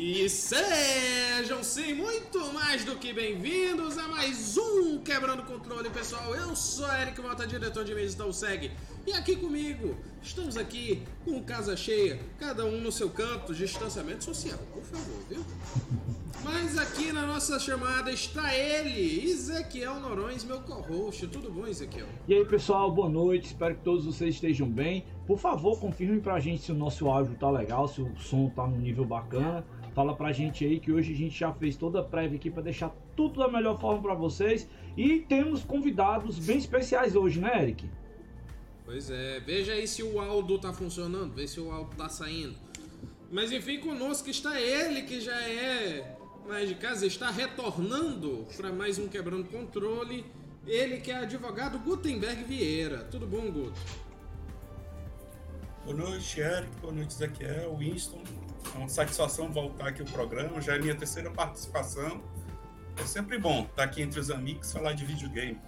E sejam sim muito mais do que bem-vindos a mais um Quebrando Controle, pessoal. Eu sou Eric Mota, diretor de mídias da USEG. E aqui comigo, estamos aqui com casa cheia, cada um no seu canto, distanciamento social, por favor, viu? Mas aqui na nossa chamada está ele, Ezequiel Norões, meu co-host. Tudo bom, Ezequiel? E aí, pessoal, boa noite. Espero que todos vocês estejam bem. Por favor, confirme pra gente se o nosso áudio tá legal, se o som tá no nível bacana. Fala pra gente aí que hoje a gente já fez toda a prévia aqui para deixar tudo da melhor forma para vocês. E temos convidados bem especiais hoje, né, Eric? Pois é, veja aí se o Aldo tá funcionando, vê se o Aldo tá saindo. Mas enfim, conosco está ele que já é mais de casa, está retornando para mais um Quebrando Controle. Ele que é advogado Gutenberg Vieira. Tudo bom, Guto? Boa noite, Eric. Boa noite, Ezequiel, Winston. É uma satisfação voltar aqui ao programa. Já é minha terceira participação. É sempre bom estar aqui entre os amigos falar de videogame.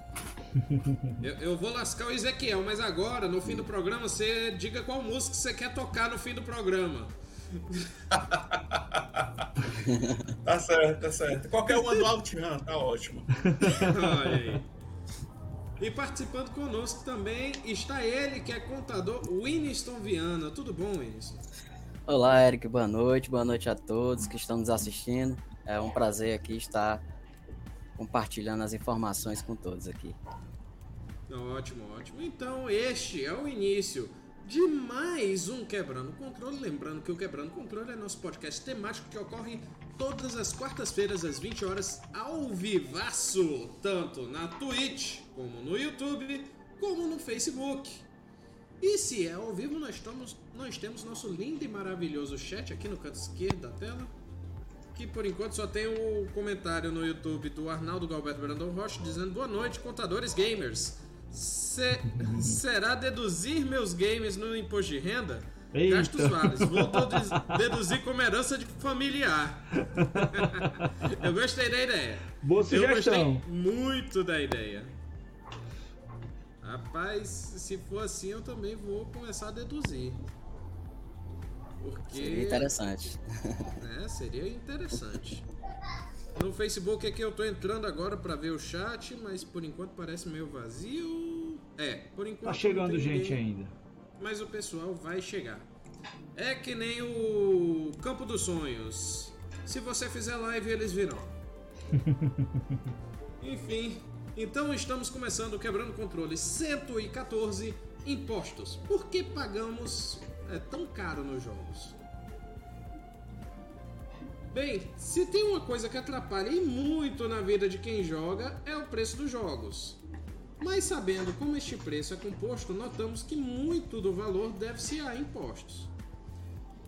Eu, eu, vou lascar o Ezequiel, mas agora, no fim do programa, você diga qual música você quer tocar no fim do programa. tá certo, tá certo. Qualquer uma do Outrun, tá ótimo. Olha aí. E participando conosco também está ele, que é contador, Winston Viana. Tudo bom, Winston? Olá, Eric. Boa noite. Boa noite a todos que estão nos assistindo. É um prazer aqui estar compartilhando as informações com todos aqui. Ótimo, ótimo. Então, este é o início de mais um Quebrando Controle. Lembrando que o Quebrando Controle é nosso podcast temático que ocorre todas as quartas-feiras às 20 horas ao vivaço, tanto na Twitch, como no YouTube, como no Facebook. E se é ao vivo, nós, estamos, nós temos nosso lindo e maravilhoso chat aqui no canto esquerdo da tela. Que por enquanto só tem o comentário no YouTube do Arnaldo Galberto Brandon Rocha dizendo boa noite, contadores gamers. Se, será deduzir meus games no imposto de renda? Eita. Gastos vales. Voltou a deduzir como herança de familiar. eu gostei da ideia. Boa sugestão. Eu gostei muito da ideia. Rapaz, se for assim, eu também vou começar a deduzir. Porque. Seria interessante. É, seria interessante. No Facebook é que eu tô entrando agora para ver o chat, mas por enquanto parece meio vazio. É, por enquanto. Tá chegando gente ninguém, ainda. Mas o pessoal vai chegar. É que nem o Campo dos Sonhos. Se você fizer live, eles virão. Enfim, então estamos começando quebrando controle 114 impostos. Por que pagamos é, tão caro nos jogos? Bem, se tem uma coisa que atrapalha e muito na vida de quem joga é o preço dos jogos. Mas sabendo como este preço é composto, notamos que muito do valor deve-se a impostos.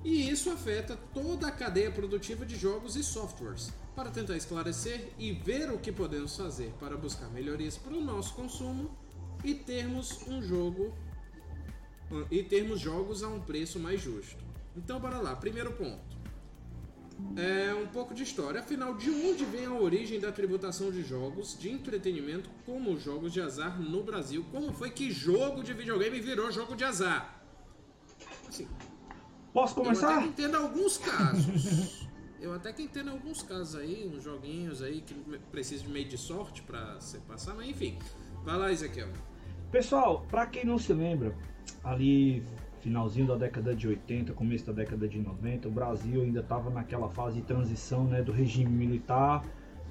E isso afeta toda a cadeia produtiva de jogos e softwares. Para tentar esclarecer e ver o que podemos fazer para buscar melhorias para o nosso consumo e termos um jogo e termos jogos a um preço mais justo. Então bora lá, primeiro ponto é um pouco de história. Afinal, de onde vem a origem da tributação de jogos de entretenimento como jogos de azar no Brasil? Como foi que jogo de videogame virou jogo de azar? Assim, Posso começar? Eu até que entendo alguns casos. eu até que entendo alguns casos aí, uns joguinhos aí que precisam de meio de sorte para se passar, mas enfim. Vai lá, Ezequiel. Pessoal, para quem não se lembra, ali finalzinho da década de 80, começo da década de 90, o Brasil ainda estava naquela fase de transição né, do regime militar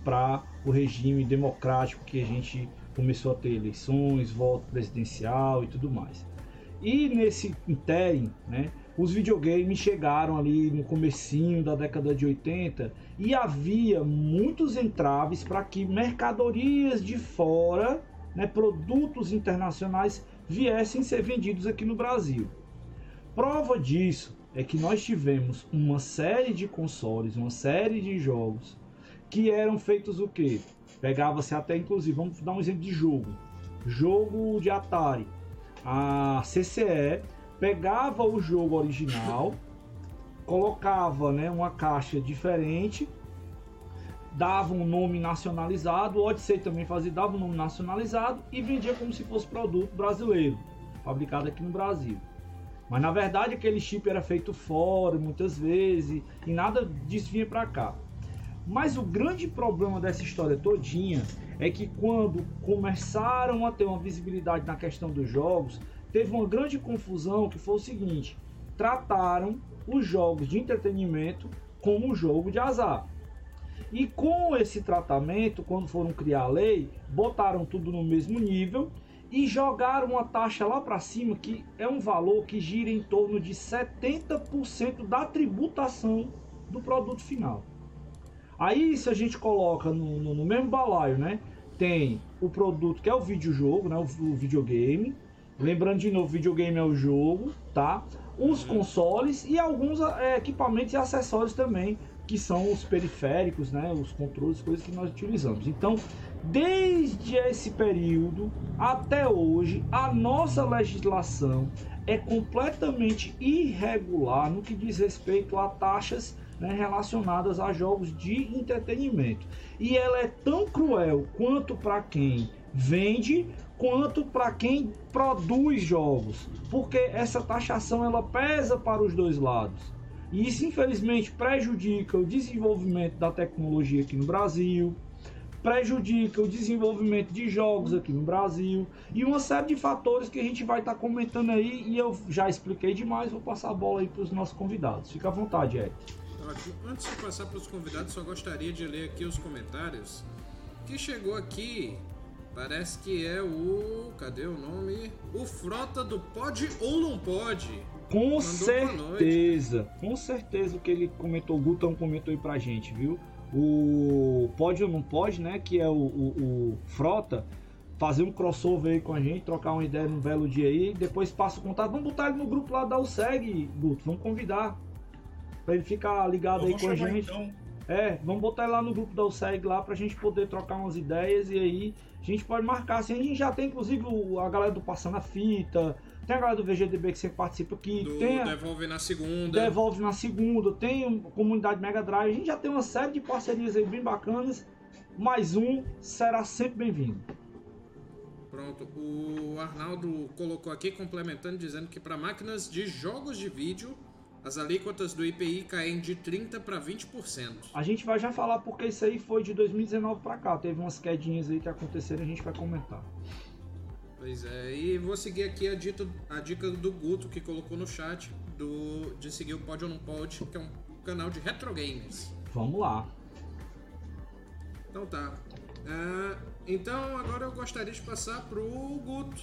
para o regime democrático que a gente começou a ter eleições, voto presidencial e tudo mais. E nesse interim, né, os videogames chegaram ali no comecinho da década de 80 e havia muitos entraves para que mercadorias de fora, né, produtos internacionais viessem ser vendidos aqui no Brasil. Prova disso é que nós tivemos uma série de consoles, uma série de jogos que eram feitos o que? Pegava-se até inclusive, vamos dar um exemplo de jogo. Jogo de Atari. A CCE pegava o jogo original, colocava né, uma caixa diferente, dava um nome nacionalizado, o Odyssey também fazia, dava um nome nacionalizado e vendia como se fosse produto brasileiro, fabricado aqui no Brasil. Mas na verdade aquele chip era feito fora muitas vezes e nada disso vinha para cá. Mas o grande problema dessa história todinha é que quando começaram a ter uma visibilidade na questão dos jogos, teve uma grande confusão que foi o seguinte: trataram os jogos de entretenimento como um jogo de azar. E com esse tratamento, quando foram criar a lei, botaram tudo no mesmo nível e jogaram uma taxa lá para cima que é um valor que gira em torno de 70% da tributação do produto final. Aí se a gente coloca no, no, no, mesmo balaio, né? Tem o produto que é o videojogo, né? O, o videogame. Lembrando de novo, videogame é o jogo, tá? Os uhum. consoles e alguns é, equipamentos e acessórios também que são os periféricos, né, os controles, coisas que nós utilizamos. Então, desde esse período até hoje, a nossa legislação é completamente irregular no que diz respeito a taxas né, relacionadas a jogos de entretenimento. E ela é tão cruel quanto para quem vende quanto para quem produz jogos, porque essa taxação ela pesa para os dois lados. E isso, infelizmente, prejudica o desenvolvimento da tecnologia aqui no Brasil, prejudica o desenvolvimento de jogos aqui no Brasil e uma série de fatores que a gente vai estar tá comentando aí e eu já expliquei demais, vou passar a bola aí para os nossos convidados. Fica à vontade. Ótimo. Antes de passar para os convidados, só gostaria de ler aqui os comentários que chegou aqui. Parece que é o. Cadê o nome? O Frota do Pode ou Não Pode. Com Mandou certeza, com certeza o que ele comentou, o Gutão comentou aí pra gente, viu? O Pode ou Não Pode, né? Que é o, o, o Frota, fazer um crossover aí com a gente, trocar uma ideia num belo dia aí, depois passa o contato. Vamos botar ele no grupo lá da USEG, Guto, vamos convidar. Pra ele ficar ligado aí com a gente. Então. É, vamos botar ele lá no grupo da USEG lá pra gente poder trocar umas ideias e aí a gente pode marcar. Assim, a gente já tem inclusive a galera do Passando a Fita, tem a galera do VGDB que sempre participa aqui. Do tem a... Devolve na segunda. Devolve na segunda. Tem a comunidade Mega Drive. A gente já tem uma série de parcerias aí bem bacanas. Mais um será sempre bem-vindo. Pronto, o Arnaldo colocou aqui complementando dizendo que para máquinas de jogos de vídeo as alíquotas do IPI caem de 30 para 20%. A gente vai já falar porque isso aí foi de 2019 para cá, teve umas quedinhas aí que aconteceram, a gente vai comentar. Pois é, e vou seguir aqui a, dito, a dica do Guto que colocou no chat do, de seguir o Pode ou Não Pode, que é um canal de retro games. Vamos lá. Então tá. Uh, então agora eu gostaria de passar pro Guto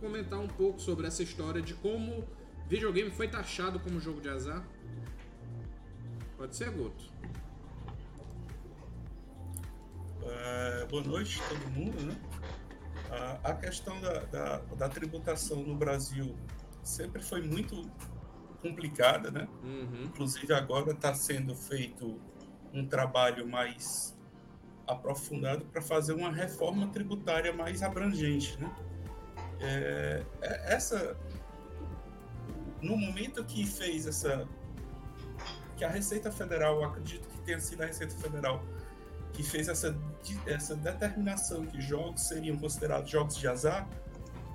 comentar um pouco sobre essa história de como videogame foi taxado como jogo de azar. Pode ser, Guto? Uh, boa noite todo mundo, né? A, a questão da, da, da, tributação no Brasil sempre foi muito complicada, né? Uhum. Inclusive agora está sendo feito um trabalho mais aprofundado para fazer uma reforma tributária mais abrangente, né? É, é, essa no momento que fez essa que a Receita Federal, eu acredito que tenha sido a Receita Federal que fez essa, essa determinação que jogos seriam considerados jogos de azar,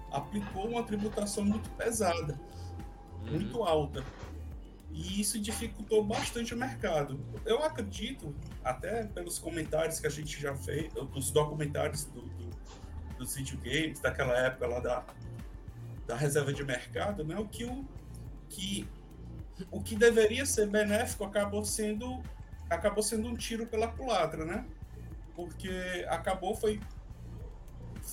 aplicou uma tributação muito pesada, uhum. muito alta. E isso dificultou bastante o mercado. Eu acredito, até pelos comentários que a gente já fez, os documentários do, do, dos videogames, daquela época lá da, da reserva de mercado, né, o que o, que o que deveria ser benéfico acabou sendo acabou sendo um tiro pela culatra, né? Porque acabou foi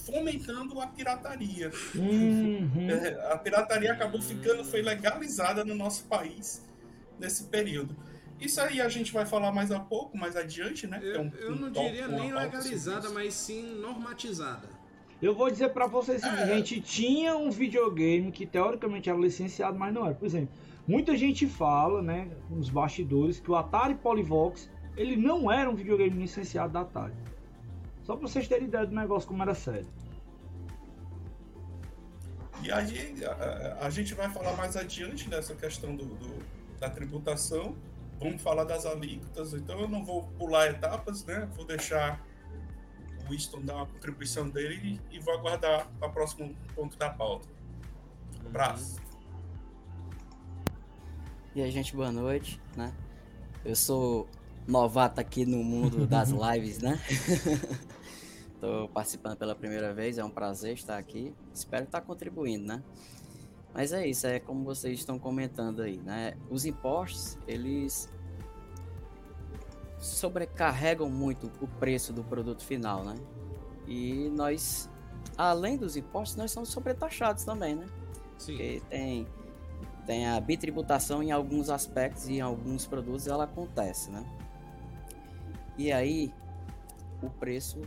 fomentando a pirataria. Uhum. É, a pirataria acabou ficando, foi legalizada no nosso país nesse período. Isso aí a gente vai falar mais a pouco, mais adiante, né? Eu, é um, eu não diria nem legalizada, mas sim normatizada. Eu vou dizer para vocês o seguinte, tinha um videogame que teoricamente era licenciado, mas não era. Por exemplo, Muita gente fala, né, nos bastidores, que o Atari Polyvox ele não era um videogame licenciado da Atari. Só para vocês terem ideia do negócio como era sério. E aí a, a, gente vai falar mais adiante dessa questão do, do, da tributação. Vamos falar das alíquotas, então eu não vou pular etapas, né? Vou deixar Winston dar uma contribuição dele e, e vou aguardar para o próximo ponto da pauta. Um abraço. E aí, gente, boa noite, né? Eu sou novato aqui no mundo das lives, né? Estou participando pela primeira vez, é um prazer estar aqui. Espero estar contribuindo, né? Mas é isso, é como vocês estão comentando aí, né? Os impostos, eles sobrecarregam muito o preço do produto final, né? E nós, além dos impostos, nós somos sobretaxados também, né? Sim. Porque tem, tem a bitributação em alguns aspectos e em alguns produtos ela acontece, né? E aí o preço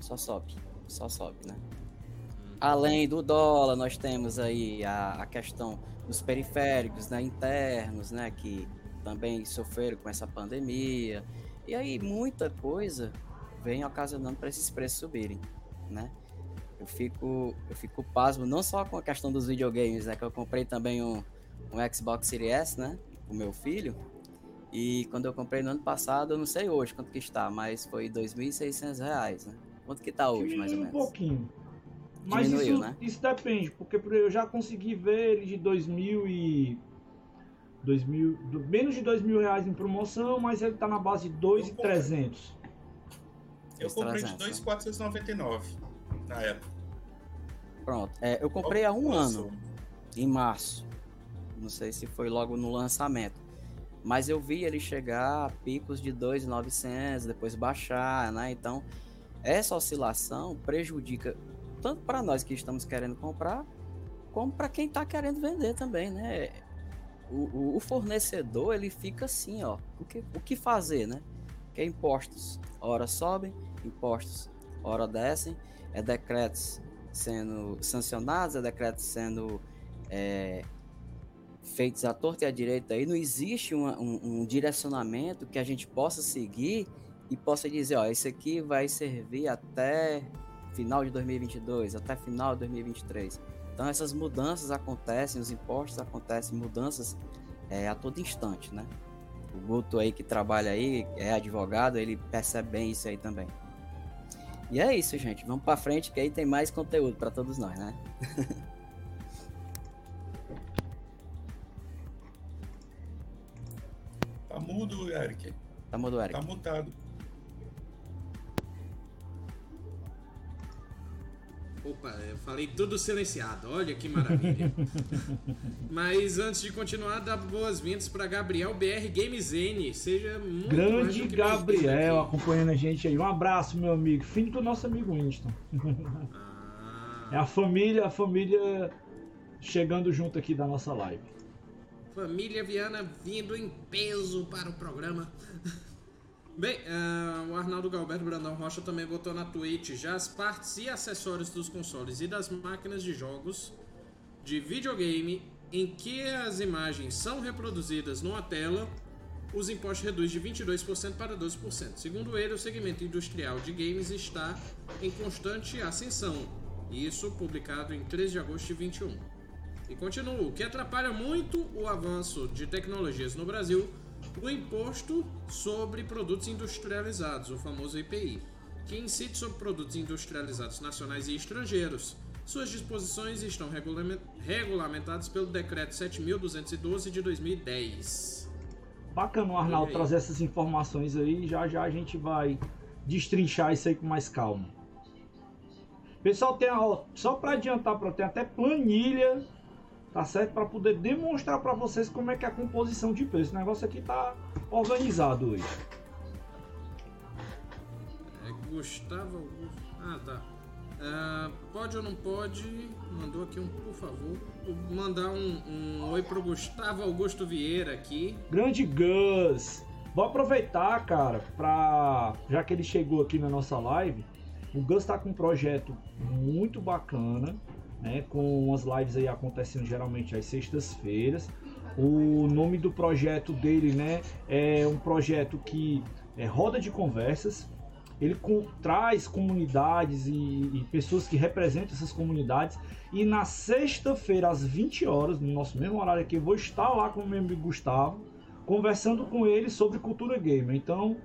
só sobe, só sobe, né? Uhum. Além do dólar, nós temos aí a, a questão dos periféricos né, internos, né, que também sofreram com essa pandemia. E aí muita coisa vem ocasionando para esses preços subirem, né? Eu fico, eu fico pasmo não só com a questão dos videogames, né? Que eu comprei também um, um Xbox Series S, né? O meu filho. E quando eu comprei no ano passado, eu não sei hoje quanto que está, mas foi R$ 2.600, né? Quanto que está hoje, mais ou menos? um pouquinho. Mas Diminuiu, isso, né? isso depende, porque eu já consegui ver ele de 2.000 e... 2000, menos de dois mil reais em promoção, mas ele tá na base de 2,300. Eu comprei de 2,499 na época. Pronto. É, eu comprei há um ano, em março. Não sei se foi logo no lançamento. Mas eu vi ele chegar a picos de 2,900, depois baixar, né? Então, essa oscilação prejudica tanto para nós que estamos querendo comprar, como para quem está querendo vender também, né? O, o, fornecedor ele fica assim, ó. O que, o que fazer, né? Que é impostos, hora sobem, impostos, hora descem, é decretos sendo sancionados, é decretos sendo é, feitos à torta e à direita. Aí não existe uma, um, um, direcionamento que a gente possa seguir e possa dizer, ó, isso aqui vai servir até final de 2022, até final de 2023. Então essas mudanças acontecem, os impostos acontecem, mudanças é, a todo instante, né? O Guto aí que trabalha aí, é advogado, ele percebe bem isso aí também. E é isso, gente. Vamos para frente que aí tem mais conteúdo para todos nós, né? tá mudo, Eric. Tá mudo, Eric. Tá mutado. Opa, eu falei tudo silenciado. Olha que maravilha. Mas antes de continuar, dá boas-vindas para Gabriel BR Games N. Seja muito Grande Gabriel acompanhando a gente aí. Um abraço, meu amigo. Filho do nosso amigo Winston. Ah. É a família, a família chegando junto aqui da nossa live. Família Viana vindo em peso para o programa. Bem, uh, o Arnaldo Galberto Brandão Rocha também botou na Twitch já as partes e acessórios dos consoles e das máquinas de jogos de videogame em que as imagens são reproduzidas numa tela, os impostos reduz de 22% para 12%. Segundo ele, o segmento industrial de games está em constante ascensão. Isso publicado em 3 de agosto de 21. E continua, o que atrapalha muito o avanço de tecnologias no Brasil o Imposto sobre Produtos Industrializados, o famoso IPI, que incide sobre produtos industrializados nacionais e estrangeiros. Suas disposições estão regulamentadas pelo Decreto 7.212 de 2010. Bacana, Arnaldo, trazer essas informações aí. Já já a gente vai destrinchar isso aí com mais calma. Pessoal, tem, ó, só para adiantar, ter até planilha tá certo? Para poder demonstrar para vocês como é que é a composição de preço. O negócio aqui tá organizado hoje. É Gustavo Augusto. Ah, tá. Uh, pode ou não pode? Mandou aqui um, por favor. Mandar um, um oi pro Gustavo Augusto Vieira aqui. Grande Gus! Vou aproveitar, cara, pra. Já que ele chegou aqui na nossa live, o Gus tá com um projeto muito bacana né, com as lives aí acontecendo geralmente às sextas-feiras. O nome do projeto dele, né, é um projeto que é roda de conversas. Ele com, traz comunidades e, e, pessoas que representam essas comunidades. E na sexta-feira, às 20 horas, no nosso mesmo horário aqui, eu vou estar lá com o meu amigo Gustavo, conversando com ele sobre cultura gamer. Então,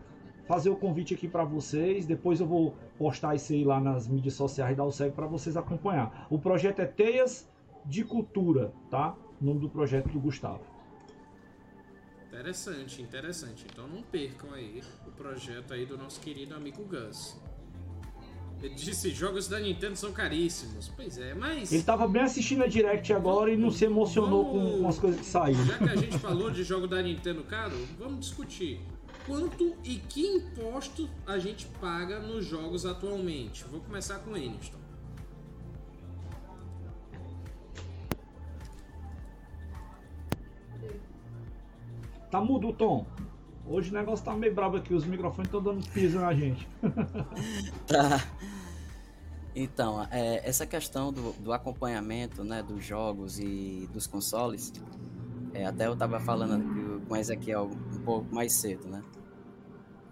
fazer o convite aqui para vocês. Depois eu vou postar isso aí lá nas mídias sociais da UCEG para vocês acompanhar. O projeto é Teias de Cultura, tá? O nome do projeto do Gustavo. Interessante, interessante. Então não percam aí o projeto aí do nosso querido amigo Gus. Ele disse, jogos da Nintendo são caríssimos. Pois é, mas... Ele tava bem assistindo a Direct agora e não se emocionou vamos... com, com, as coisas que saíram. Já que a gente falou de jogo da Nintendo caro, vamos discutir. Quanto e que imposto a gente paga nos jogos atualmente? Vou começar com o Eniston. Tá mudo, Tom. Hoje o negócio tá meio brabo aqui, os microfones estão dando piso na gente. tá. Então, é, essa questão do, do, acompanhamento né, dos jogos e dos consoles, é, até eu tava falando com Ezequiel um pouco mais cedo, né?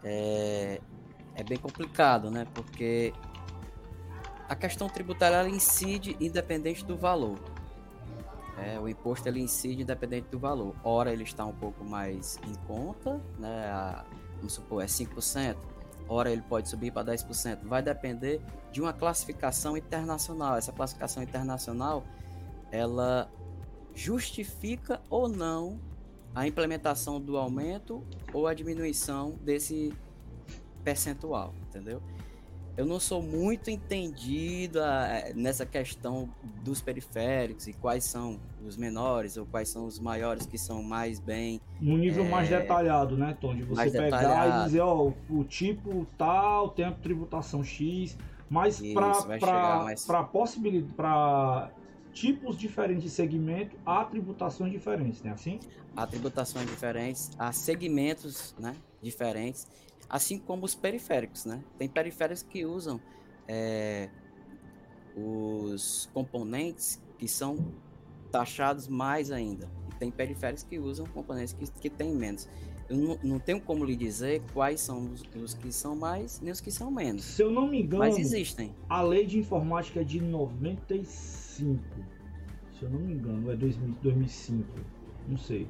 É, é bem complicado, né? Porque a questão tributária ela incide independente do valor. É, o imposto ele incide independente do valor. Ora ele está um pouco mais em conta, né? A, vamos supor, é 5%. Ora ele pode subir para 10%. Vai depender de uma classificação internacional. Essa classificação internacional, ela justifica ou não a implementação do aumento ou a diminuição desse percentual, entendeu? eu não sou muito entendido eh, nessa questão dos periféricos e quais são os menores ou quais são os maiores que são mais bem. No nível é, mais detalhado, né, Tom? De você pegar detalhado. e dizer, ó, o tipo tal, tem a tributação X, mas para mais... possibilidade, para tipos diferentes de segmento, há tributações diferentes, né? Assim? Há tributações diferentes, há segmentos, né, diferentes assim como os periféricos, né? Tem periféricos que usam é, os componentes que são taxados mais ainda. E tem periféricos que usam componentes que, que têm menos. Eu não, não, tenho como lhe dizer quais são os, os, que são mais nem os que são menos. Se eu não me engano, mas existem. A lei de informática é de 95. Se eu não me engano, é 2000, 2005. Não sei.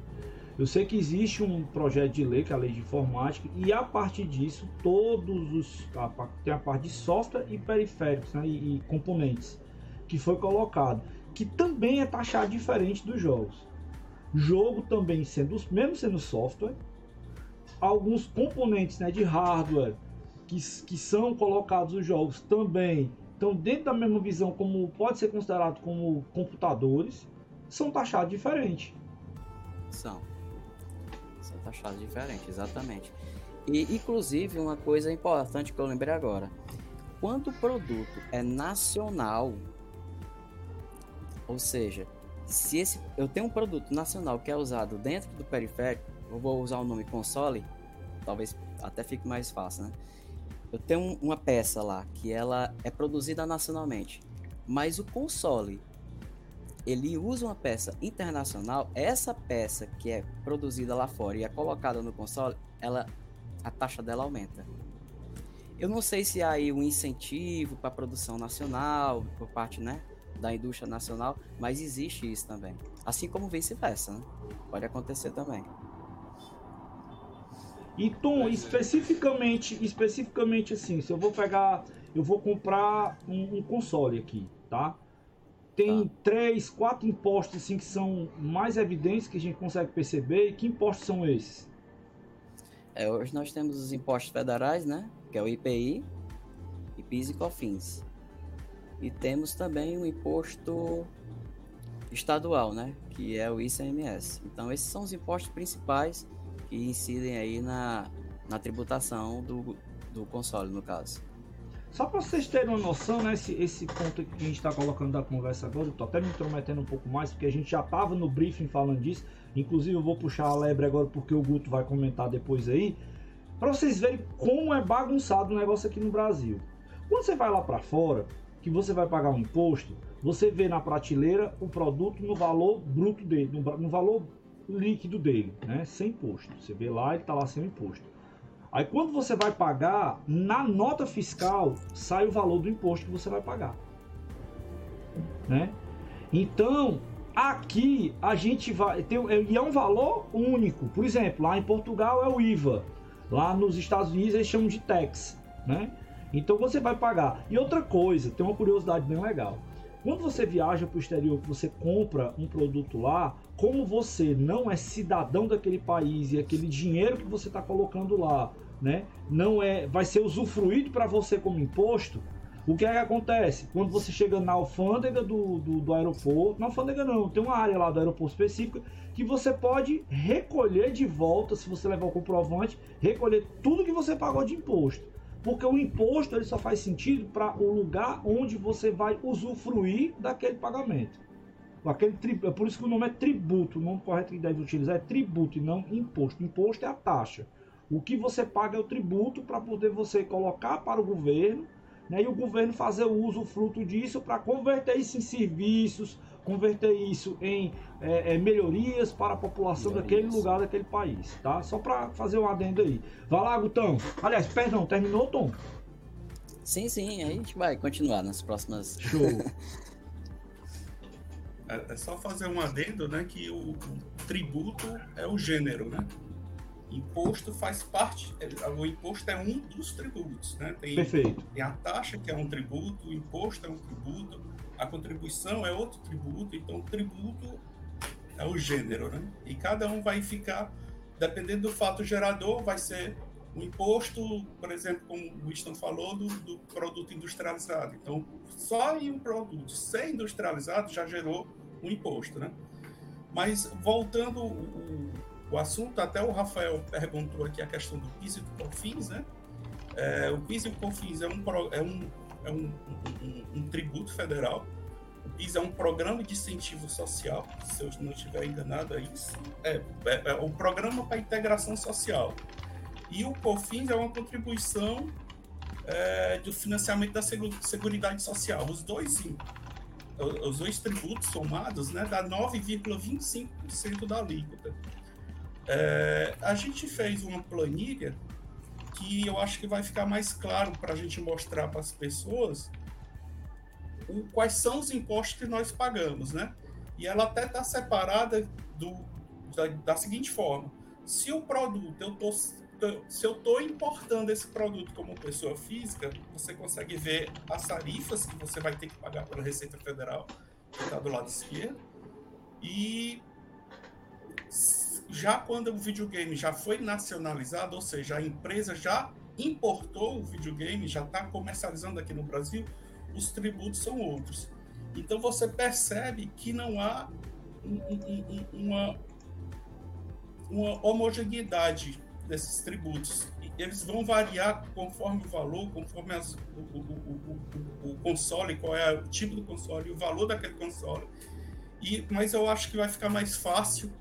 Eu sei que existe um projeto de lei, que é a lei de informática, e a partir disso, todos os. tem a parte de software e periféricos né, e, e componentes que foi colocado, que também é taxado diferente dos jogos. Jogo também sendo, mesmo sendo software, alguns componentes né, de hardware que, que são colocados nos jogos também estão dentro da mesma visão como pode ser considerado como computadores, são taxados diferente. São taxados diferentes, exatamente. E, inclusive, uma coisa importante que eu lembrei agora: quando o produto é nacional, ou seja, se esse, eu tenho um produto nacional que é usado dentro do periférico, eu vou usar o nome console, talvez até fique mais fácil, né? Eu tenho uma peça lá que ela é produzida nacionalmente, mas o console ele usa uma peça internacional, essa peça que é produzida lá fora e é colocada no console, ela a taxa dela aumenta. Eu não sei se há aí um incentivo para a produção nacional por parte, né, da indústria nacional, mas existe isso também. Assim como vice-versa, né? Pode acontecer também. E Tom, especificamente, especificamente assim, se eu vou pegar, eu vou comprar um, um console aqui, tá? tem tá. três, quatro impostos assim que são mais evidentes que a gente consegue perceber. E que impostos são esses? É, hoje nós temos os impostos federais, né? Que é o IPI, IPIS e COFINS. E temos também o imposto estadual, né? Que é o ICMS. Então esses são os impostos principais que incidem aí na, na tributação do, do console, no caso. Só para vocês terem uma noção, né, esse, esse ponto que a gente está colocando da conversa agora, eu tô até me intrometendo um pouco mais, porque a gente já estava no briefing falando disso. Inclusive, eu vou puxar a lebre agora, porque o Guto vai comentar depois aí. Para vocês verem como é bagunçado o negócio aqui no Brasil. Quando você vai lá para fora, que você vai pagar um imposto, você vê na prateleira o produto no valor bruto dele, no, no valor líquido dele, né, sem imposto. Você vê lá, ele está lá sem imposto. Aí quando você vai pagar, na nota fiscal sai o valor do imposto que você vai pagar. Né? Então, aqui a gente vai ter e é um valor único. Por exemplo, lá em Portugal é o IVA. Lá nos Estados Unidos eles chamam de tax, né? Então você vai pagar. E outra coisa, tem uma curiosidade bem legal. Quando você viaja para o exterior, você compra um produto lá, como você não é cidadão daquele país e aquele dinheiro que você está colocando lá, né, não é, vai ser usufruído para você como imposto. O que é que acontece? Quando você chega na alfândega do, do, do, aeroporto, na alfândega não, tem uma área lá do aeroporto específica que você pode recolher de volta, se você levar o comprovante, recolher tudo que você pagou de imposto. Porque o imposto ele só faz sentido para o lugar onde você vai usufruir daquele pagamento. Aquele tri... É por isso que o nome é tributo, o nome correto que deve utilizar é tributo e não imposto. Imposto é a taxa. O que você paga é o tributo para poder você colocar para o governo né, e o governo fazer o uso fruto disso para converter isso em serviços, converter isso em é, é, melhorias para a população melhorias. daquele lugar, daquele país, tá? Só para fazer um adendo aí. Vai lá, Gutão. Aliás, perdão, terminou, Tom? Sim, sim, a gente vai continuar nas próximas. Show. é, é, só fazer um adendo, né? Que o, tributo é o gênero, né? Imposto faz parte, é, o imposto é um dos tributos, né? Tem, Perfeito. Tem a taxa, que é um tributo, o imposto é um tributo, a contribuição é outro tributo, então o tributo é o gênero, né? E cada um vai ficar, dependendo do fato gerador, vai ser o imposto, por exemplo, como o Winston falou, do, do, produto industrializado. Então, só em um produto ser industrializado já gerou um imposto, né? Mas voltando o, o assunto, até o Rafael perguntou aqui a questão do PIS e do COFINS, né? É, o PIS e o COFINS é um, é um é um, um, um, tributo federal. O PIS é um programa de incentivo social, se eu não estiver enganado, é isso. É, é, é o programa para integração social. E o COFINS é uma contribuição é, do financiamento da Seguridade Social. Os dois, os dois tributos somados né, dá 9,25% da alíquota. É, a gente fez uma planilha que eu acho que vai ficar mais claro para a gente mostrar para as pessoas o, quais são os impostos que nós pagamos, né? E ela até está separada do, da, da, seguinte forma: se o produto eu se eu estou importando esse produto como pessoa física, você consegue ver as tarifas que você vai ter que pagar pela Receita Federal, que está do lado esquerdo, e já quando o videogame já foi nacionalizado, ou seja, a empresa já importou o videogame, já está comercializando aqui no Brasil, os tributos são outros. Então você percebe que não há um, um, uma, uma homogeneidade desses tributos. Eles vão variar conforme o valor, conforme as, o, o, o, o, console, qual é o tipo do console, o valor daquele console. E, mas eu acho que vai ficar mais fácil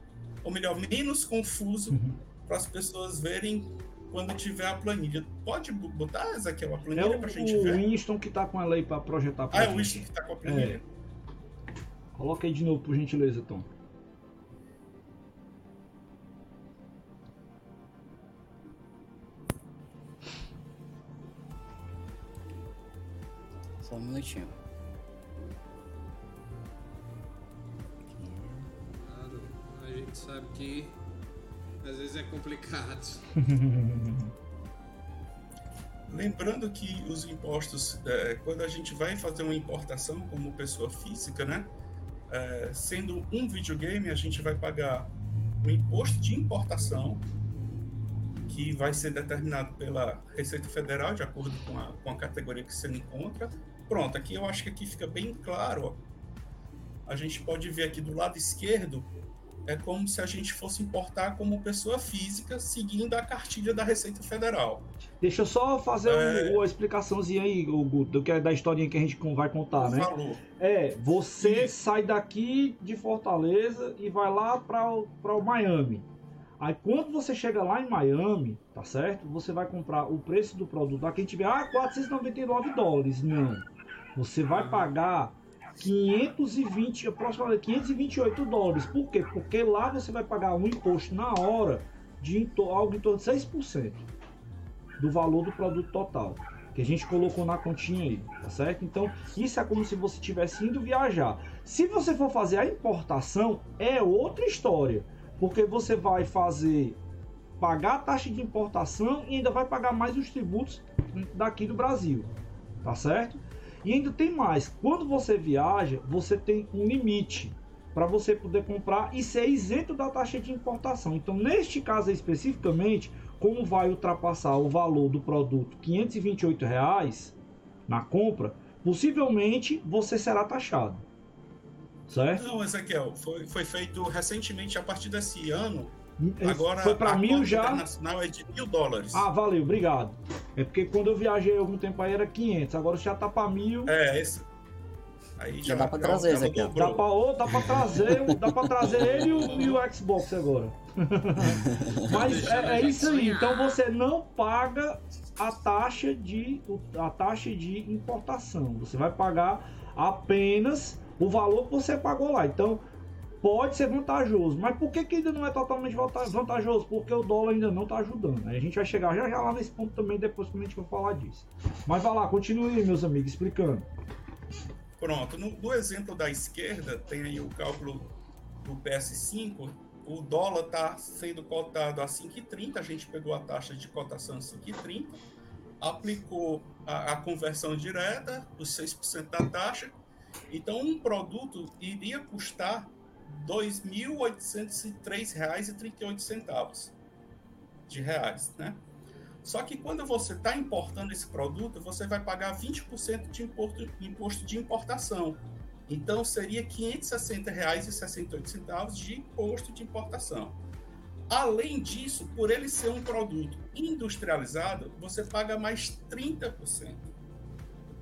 ou melhor, menos confuso uhum. para as pessoas verem quando tiver a planilha. Pode botar, Ezequiel, a planilha é para a gente ver? É o Winston que está com ela aí para projetar. Pra ah, gente. é o Winston que está com a planilha. É. Coloca aí de novo, por gentileza, Tom. Um minutinho. gente sabe que às vezes é complicado. Lembrando que os impostos, é, quando a gente vai fazer uma importação como pessoa física, né? É, sendo um videogame, a gente vai pagar o imposto de importação, que vai ser determinado pela Receita Federal, de acordo com a, com a categoria que você encontra. Pronto, aqui eu acho que aqui fica bem claro. Ó. A gente pode ver aqui do lado esquerdo é como se a gente fosse importar como pessoa física, seguindo a cartilha da Receita Federal. Deixa eu só fazer é... uma explicaçãozinha aí, Guto, do que é da historinha que a gente vai contar, né? Falou. É, você Isso. sai daqui de Fortaleza e vai lá para o Miami. Aí quando você chega lá em Miami, tá certo? Você vai comprar o preço do produto. Aqui a gente vê, ah, 499 dólares. Não. Você vai pagar 520, aproximadamente 528 dólares. Por quê? Porque lá você vai pagar um imposto na hora de algo em torno de 6% do valor do produto total. Que a gente colocou na continha aí, tá certo? Então, isso é como se você estivesse indo viajar. Se você for fazer a importação, é outra história. Porque você vai fazer pagar a taxa de importação e ainda vai pagar mais os tributos daqui do Brasil. Tá certo? E ainda tem mais. Quando você viaja, você tem um limite para você poder comprar e ser isento da taxa de importação. Então, neste caso especificamente, como vai ultrapassar o valor do produto 528 reais na compra, possivelmente você será taxado. Certo? Não, Ezequiel, foi, foi feito recentemente, a partir desse ano. Agora, foi para mil já. internacional é de mil dólares. Ah, valeu, obrigado. É porque quando eu viajei algum tempo aí era 500, agora já tá para mil. É, esse, Aí já, já dá pra trazer, Zé Dá pra, oh, dá pra trazer, dá pra trazer ele e o, e o Xbox agora. Mas é, é, isso aí. Então você não paga a taxa de a taxa de importação. Você vai pagar apenas o valor que você pagou lá. Então pode ser vantajoso. Mas por que, que ainda não é totalmente vantajoso? Porque o dólar ainda não está ajudando. A gente vai chegar já já lá nesse ponto também depois que a gente for falar disso. Mas vai lá, continue meus amigos, explicando. Pronto, no, no exemplo da esquerda, tem aí o cálculo do PS5, o dólar está sendo cotado a 5,30, a gente pegou a taxa de cotação 5,30, aplicou a, a, conversão direta, os 6% da taxa, então um produto iria custar 2.803,38 de reais, né? Só que quando você está importando esse produto, você vai pagar 20% de imposto, imposto de importação. Então seria R$ 560,68 de imposto de importação. Além disso, por ele ser um produto industrializado, você paga mais 30%,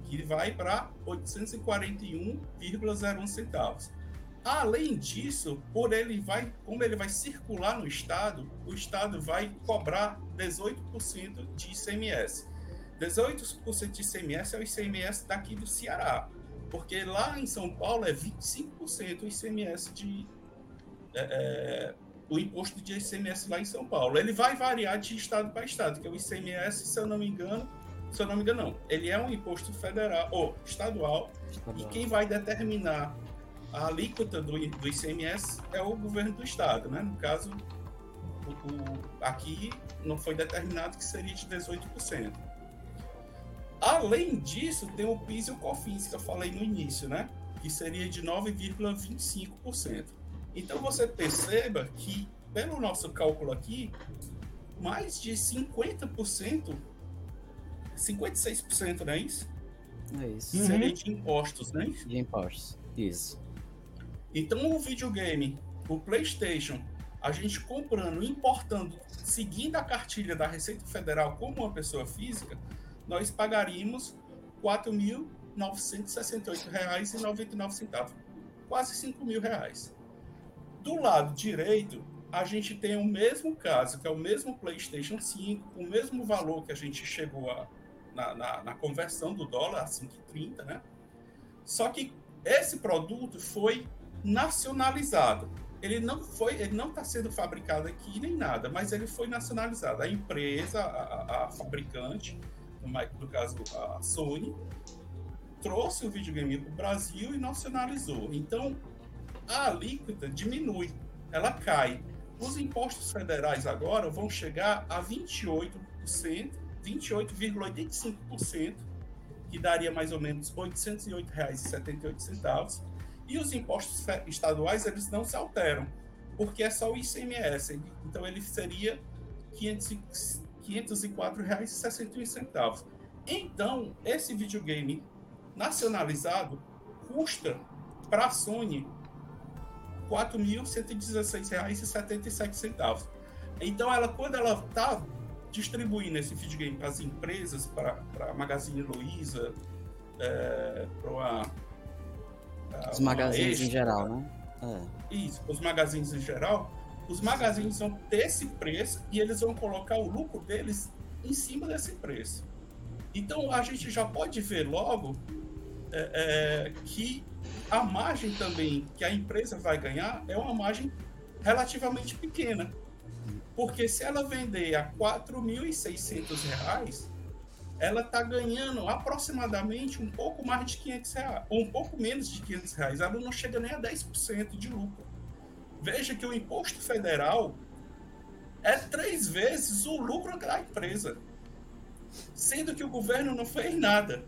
que vai para 841,01 centavos. Além disso, por ele vai, como ele vai circular no estado, o estado vai cobrar 18% de ICMS. 18% de ICMS é o ICMS daqui do Ceará, porque lá em São Paulo é 25% o ICMS de é, é, o imposto de ICMS lá em São Paulo. Ele vai variar de estado para estado, que é o ICMS, se eu não me engano, se eu não me engano, não. Ele é um imposto federal ou estadual, estadual. e quem vai determinar a alíquota do, do ICMS é o governo do estado, né? No caso, o, o, aqui não foi determinado que seria de 18%. Além disso, tem o PIS e o COFINS que eu falei no início, né? Que seria de 9,25%. Então você perceba que, pelo nosso cálculo aqui, mais de 50%, 56%, não é isso? É isso. Seria uhum. de impostos, né? De impostos, isso. Então, o videogame, o PlayStation, a gente comprando, importando, seguindo a cartilha da Receita Federal como uma pessoa física, nós pagaríamos R$ 4.968,99, quase 5 mil reais. Do lado direito, a gente tem o mesmo caso, que é o mesmo PlayStation 5, o mesmo valor que a gente chegou a, na, na, na conversão do dólar, a 5,30, né? Só que esse produto foi nacionalizado. Ele não foi, ele não está sendo fabricado aqui nem nada, mas ele foi nacionalizado. A empresa, a, a fabricante, no, caso a Sony, trouxe o videogame para o Brasil e nacionalizou. Então a alíquota diminui, ela cai. Os impostos federais agora vão chegar a 28%, 28,85%, que daria mais ou menos R$ 808,78 e os impostos estaduais, eles não se alteram, porque é só o ICMS. Então, ele seria R$ 504,61. Então, esse videogame nacionalizado custa para a Sony R$ 4.116,77. Então, ela, quando ela está distribuindo esse videogame para as empresas, para a Magazine Luiza, é, para os magazines em geral, né? É. Isso, os magazines em geral. Os magazines vão ter esse preço e eles vão colocar o lucro deles em cima desse preço. Então a gente já pode ver logo é, é, que a margem também que a empresa vai ganhar é uma margem relativamente pequena. Porque se ela vender a R$ 4.600, ela está ganhando aproximadamente um pouco mais de 500 reais, ou um pouco menos de 500 reais. Ela não chega nem a 10% de lucro. Veja que o imposto federal é três vezes o lucro da empresa, sendo que o governo não fez nada.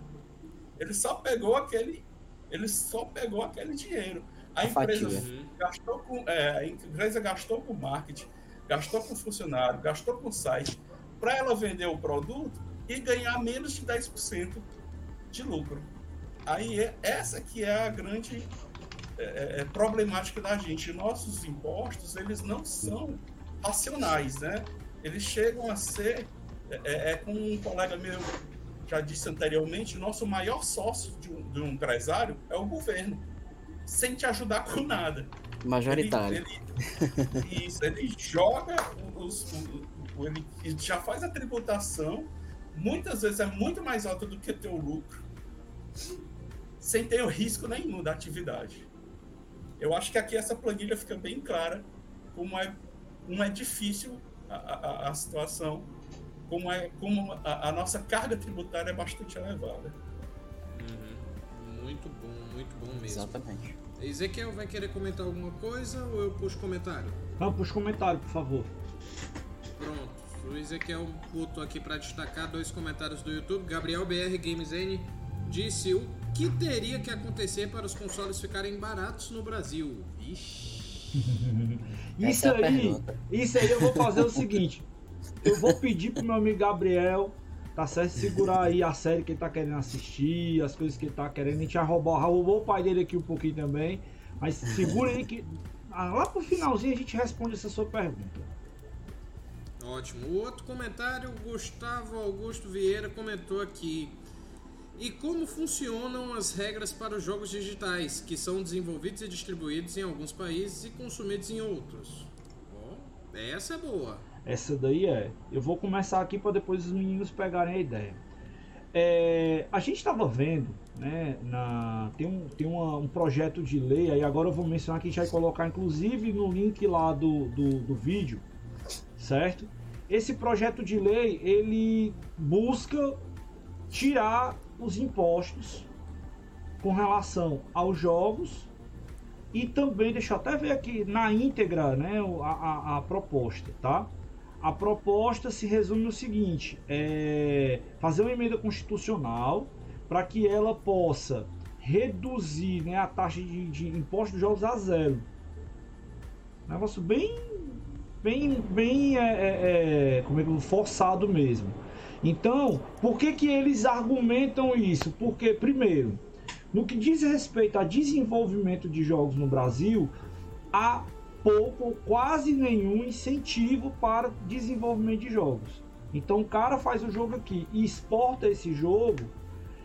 Ele só pegou aquele, ele só pegou aquele dinheiro. A, a empresa fatia. gastou com, é, a empresa gastou com marketing, gastou com funcionário, gastou com site para ela vender o produto e ganhar menos de 10% de lucro. Aí é, essa que é a grande é, é, é, problemática da gente. Nossos impostos, eles não são racionais, né? Eles chegam a ser, é, é, é como um colega meu já disse anteriormente, o nosso maior sócio de um, de um empresário é o governo, sem te ajudar com nada. Majoritário. Ele, ele, isso, ele joga os, ele já faz a tributação, muitas vezes é muito mais alta do que teu lucro, sem ter o risco nenhum da atividade. Eu acho que aqui essa planilha fica bem clara como é, como é difícil a, a, a situação, como, é, como a, a, nossa carga tributária é bastante elevada. Uhum. Muito bom, muito bom mesmo. Exatamente. Ezequiel vai querer comentar alguma coisa ou eu puxo comentário? Não, puxa comentário, por favor. O Ezequiel botou aqui para destacar dois comentários do YouTube. Gabriel BR Games N disse o que teria que acontecer para os consoles ficarem baratos no Brasil? Ixi. isso é aí, isso aí eu vou fazer o seguinte. Eu vou pedir pro meu amigo Gabriel, tá certo? Segurar aí a série que ele tá querendo assistir, as coisas que ele tá querendo. A gente já roubou, roubou o pai dele aqui um pouquinho também. Mas segura aí que. Ah, lá pro finalzinho a gente responde essa sua pergunta. Ótimo. O outro comentário, Gustavo Augusto Vieira comentou aqui. E como funcionam as regras para os jogos digitais, que são desenvolvidos e distribuídos em alguns países e consumidos em outros? Bom, essa é boa. Essa daí é. Eu vou começar aqui para depois os meninos pegarem a ideia. É, a gente estava vendo, né, na, tem, um, tem uma, um projeto de lei, aí agora eu vou mencionar que a gente vai colocar inclusive no link lá do, do, do vídeo, certo? Esse projeto de lei, ele busca tirar os impostos com relação aos jogos e também, deixa eu até ver aqui na íntegra né, a, a, a proposta, tá? A proposta se resume no seguinte: é fazer uma emenda constitucional para que ela possa reduzir né, a taxa de, de imposto dos jogos a zero. Negócio bem, bem, bem é, é, é como é que forçado mesmo. Então, por que, que eles argumentam isso? Porque, primeiro, no que diz respeito a desenvolvimento de jogos no Brasil, há pouco ou quase nenhum incentivo para desenvolvimento de jogos. Então, o cara faz o jogo aqui e exporta esse jogo,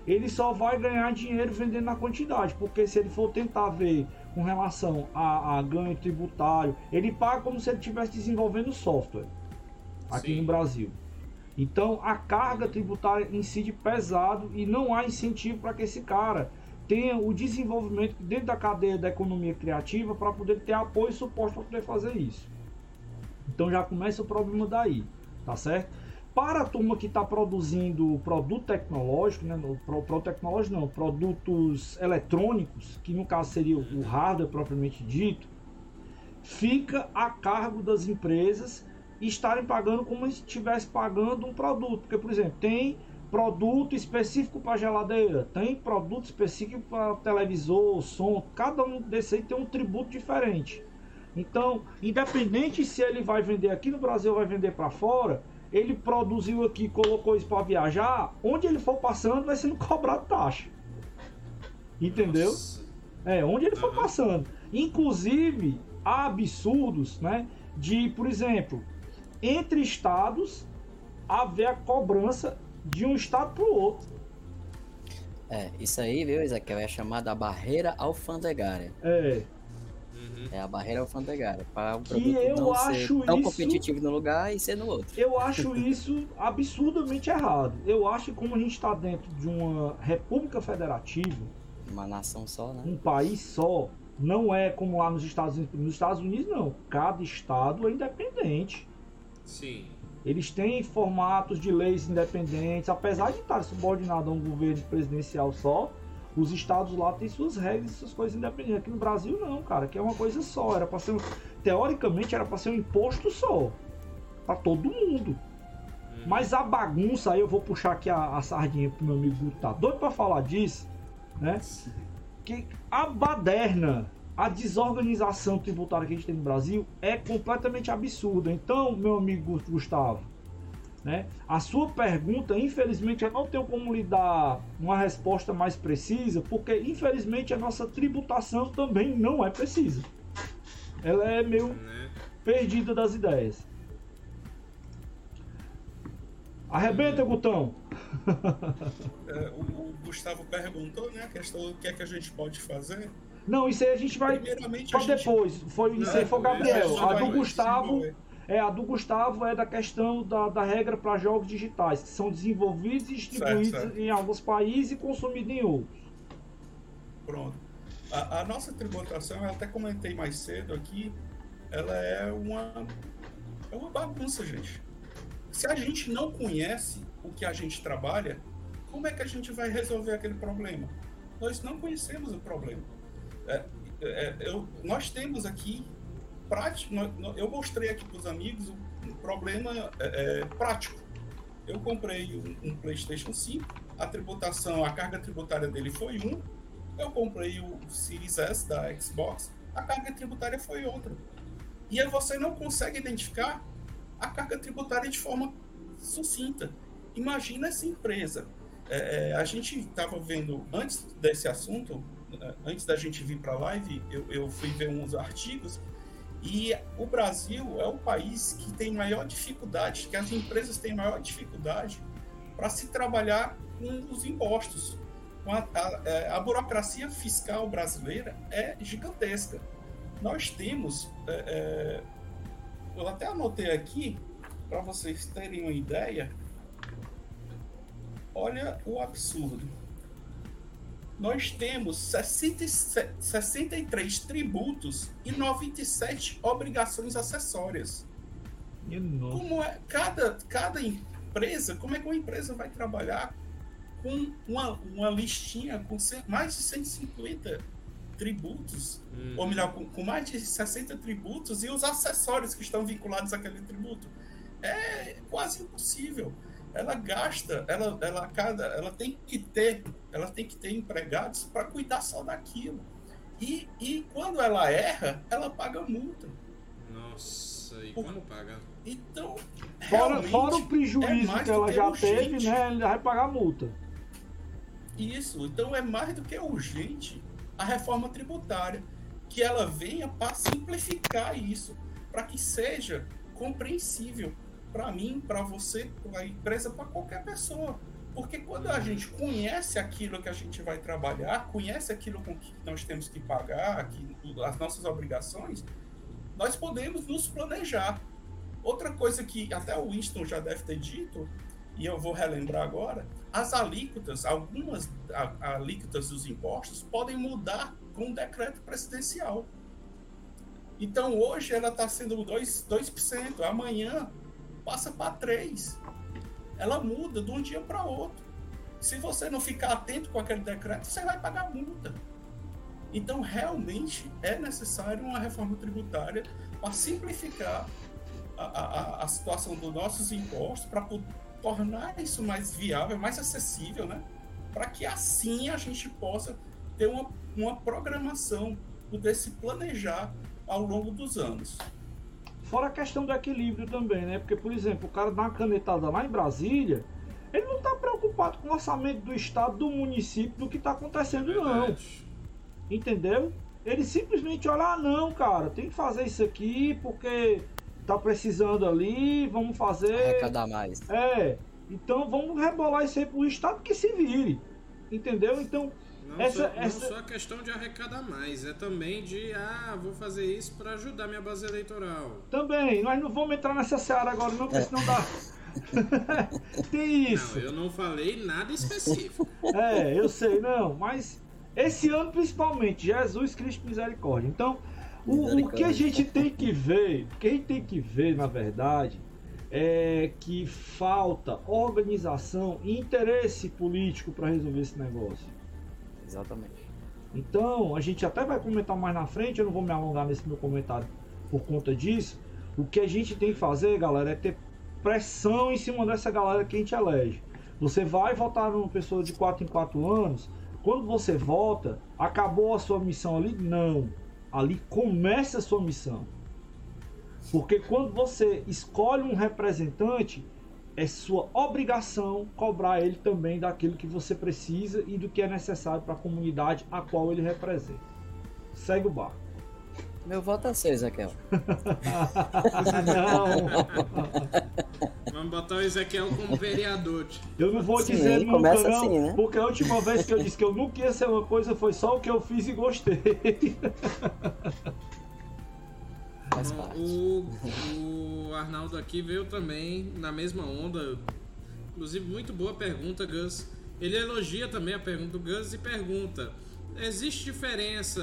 ele só vai ganhar dinheiro vendendo na quantidade, porque se ele for tentar ver com relação a, a ganho tributário, ele paga como se ele estivesse desenvolvendo software aqui Sim. no Brasil. Então a carga tributária incide pesado e não há incentivo para que esse cara tenha o desenvolvimento dentro da cadeia da economia criativa para poder ter apoio e suporte para poder fazer isso. Então já começa o problema daí, tá certo? Para a turma que está produzindo produto tecnológico, né, produto tecnológico não, produtos eletrônicos, que no caso seria o hardware propriamente dito, fica a cargo das empresas estarem pagando como se estivesse pagando um produto. Porque, por exemplo, tem produto específico para geladeira, tem produto específico para televisor, som, cada um desse aí tem um tributo diferente. Então, independente se ele vai vender aqui no Brasil ou vai vender para fora, ele produziu aqui, colocou isso para viajar, onde ele for passando vai sendo cobrado taxa. Entendeu? Nossa. É, onde ele for passando. Inclusive, há absurdos, né? De, por exemplo, entre estados haver a cobrança de um estado para o outro. É, isso aí, viu, Ezequiel, é chamada barreira alfandegária. É. Uhum. É a barreira alfandegária. Para um que eu não acho ser tão isso, competitivo no lugar e ser no outro. Eu acho isso absurdamente errado. Eu acho que como a gente está dentro de uma república federativa, uma nação só, né? Um país só, não é como lá nos Estados Unidos. Nos Estados Unidos não. Cada estado é independente. Sim. Eles têm formatos de leis independentes, apesar de estar subordinado a um governo presidencial só, os estados lá têm suas regras e suas coisas independentes. Aqui no Brasil não, cara, que é uma coisa só. Era para ser, teoricamente era para ser um imposto só para todo mundo. Hum. Mas a bagunça, aí eu vou puxar aqui a, a sardinha pro meu amigo tá doido para falar disso. né? Que a baderna, a desorganização tributária que a gente tem no Brasil é completamente absurda. Então, meu amigo Gustavo, né? A sua pergunta, infelizmente, eu não tenho como lhe dar uma resposta mais precisa, porque infelizmente a nossa tributação também não é precisa. Ela é meio né? perdida das ideias. Arrebenta, Gutão! É, o, o, Gustavo perguntou, né, a questão do que é que a gente pode fazer. Não, isso aí a gente vai para gente... depois. Foi, isso aí foi o Gabriel. A do Gustavo é, a do Gustavo é da questão da, da regra para jogos digitais, que são desenvolvidos e distribuídos certo, certo. em alguns países e consumidos em outros. Pronto. A, a, nossa tributação, eu até comentei mais cedo aqui, ela é uma, é uma bagunça, gente. Se a gente não conhece o que a gente trabalha, como é que a gente vai resolver aquele problema? Nós não conhecemos o problema. É, é, eu, nós temos aqui prático, eu mostrei aqui para os amigos um problema é, é, prático. Eu comprei um, um, PlayStation 5, a tributação, a carga tributária dele foi um. Eu comprei o Series S da Xbox, a carga tributária foi outra. E aí você não consegue identificar a carga tributária de forma sucinta. Imagina essa empresa. É, é a gente estava vendo, antes desse assunto, é, antes da gente vir para a live, eu, eu fui ver uns artigos e o Brasil é o país que tem maior dificuldade, que as empresas têm maior dificuldade para se trabalhar com os impostos. A, a, é, a, burocracia fiscal brasileira é gigantesca. Nós temos, é, é, eu até anotei aqui, para vocês terem uma ideia, olha o absurdo nós temos 67, 63 tributos e 97 obrigações acessórias. Como é cada, cada empresa, como é que uma empresa vai trabalhar com uma, uma listinha com mais de 150 tributos, hum. ou melhor, com, com, mais de 60 tributos e os acessórios que estão vinculados àquele tributo? É quase impossível ela gasta, ela, ela, cada, ela tem que ter, ela tem que ter empregados para cuidar só daquilo. E, e quando ela erra, ela paga multa. Nossa, e como paga? Então, fora, fora o prejuízo é que ela já urgente. teve, né? Ela vai pagar multa. Isso, então é mais do que urgente a reforma tributária, que ela venha para simplificar isso, para que seja compreensível para mim, para você, para a empresa, para qualquer pessoa. Porque quando a gente conhece aquilo que a gente vai trabalhar, conhece aquilo com que nós temos que pagar, que, as nossas obrigações, nós podemos nos planejar. Outra coisa que até o Winston já deve ter dito, e eu vou relembrar agora, as alíquotas, algumas alíquotas dos impostos podem mudar com o decreto presidencial. Então hoje ela está sendo 2%, 2%, amanhã passa para três. Ela muda de um dia para outro. Se você não ficar atento com aquele decreto, você vai pagar multa. Então, realmente é necessário uma reforma tributária para simplificar a, a, a situação dos nossos impostos, para tornar isso mais viável, mais acessível, né? Para que assim a gente possa ter uma, uma programação, poder se planejar ao longo dos anos. Fora a questão do equilíbrio também, né? Porque, por exemplo, o cara dá uma canetada lá em Brasília, ele não está preocupado com o orçamento do estado, do município, do que está acontecendo, não. Entendeu? Ele simplesmente olha, ah, não, cara, tem que fazer isso aqui porque tá precisando ali, vamos fazer. Arrecadar mais. É. Então vamos rebolar isso aí pro estado que se vire. Entendeu? Então não, essa, só, essa... não só a questão de arrecadar mais, é também de, ah, vou fazer isso para ajudar minha base eleitoral. Também, nós não vamos entrar nessa seara agora, não, porque senão dá. Tem isso. Não, eu não falei nada específico. É, eu sei, não, mas esse ano principalmente, Jesus Cristo Misericórdia. Então, o, o que a gente tem que ver, o que a gente tem que ver, na verdade, é que falta organização e interesse político para resolver esse negócio. Exatamente. Então, a gente até vai comentar mais na frente, eu não vou me alongar nesse meu comentário por conta disso. O que a gente tem que fazer, galera, é ter pressão em cima dessa galera que a gente elege. Você vai votar numa pessoa de 4 em 4 anos, Quando você volta, acabou a sua missão ali? Não. Ali começa a sua missão. Porque quando você escolhe um representante, é sua obrigação cobrar ele também daquilo que você precisa e do que é necessário para a comunidade a qual ele representa. Segue o barco. Meu voto é seu, Ezequiel. não. Vamos botar o Ezequiel como vereador. Eu não vou Sim, dizer nunca, não, assim, né? porque a última vez que eu disse que eu nunca ia ser uma coisa foi só o que eu fiz e gostei. O, o Arnaldo aqui veio também na mesma onda. Inclusive, muito boa pergunta, Gus. Ele elogia também a pergunta do Gus e pergunta: Existe diferença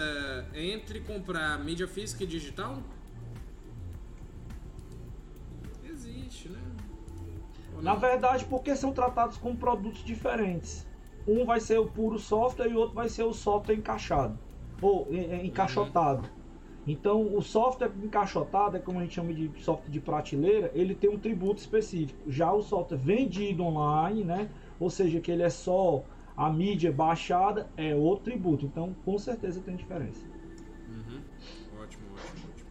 entre comprar mídia física e digital? Existe, né? Na verdade, porque são tratados como produtos diferentes. Um vai ser o puro software e o outro vai ser o software encaixado ou encaixotado. Uhum. Então, o software encaixotado, é como a gente chama de software de prateleira, ele tem um tributo específico. Já o software vendido online, né? Ou seja, que ele é só a mídia baixada, é outro tributo. Então, com certeza tem diferença. Uhum. Ótimo, ótimo, ótimo.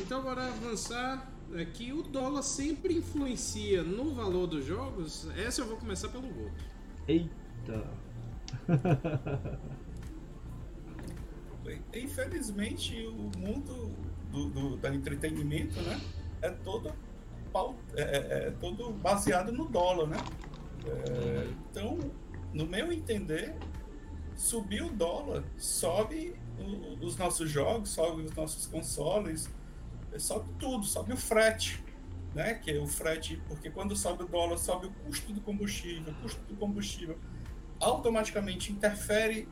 Então, bora avançar aqui. O dólar sempre influencia no valor dos jogos? Essa eu vou começar pelo voto. Eita! Infelizmente, o mundo do, do, do entretenimento né, é, todo, é, é, é todo baseado no dólar. Né? É, então, no meu entender, subir o dólar, sobe o, os nossos jogos, sobe os nossos consoles, sobe tudo, sobe o frete. Né, que é o frete, porque quando sobe o dólar, sobe o custo do combustível, o custo do combustível automaticamente interfere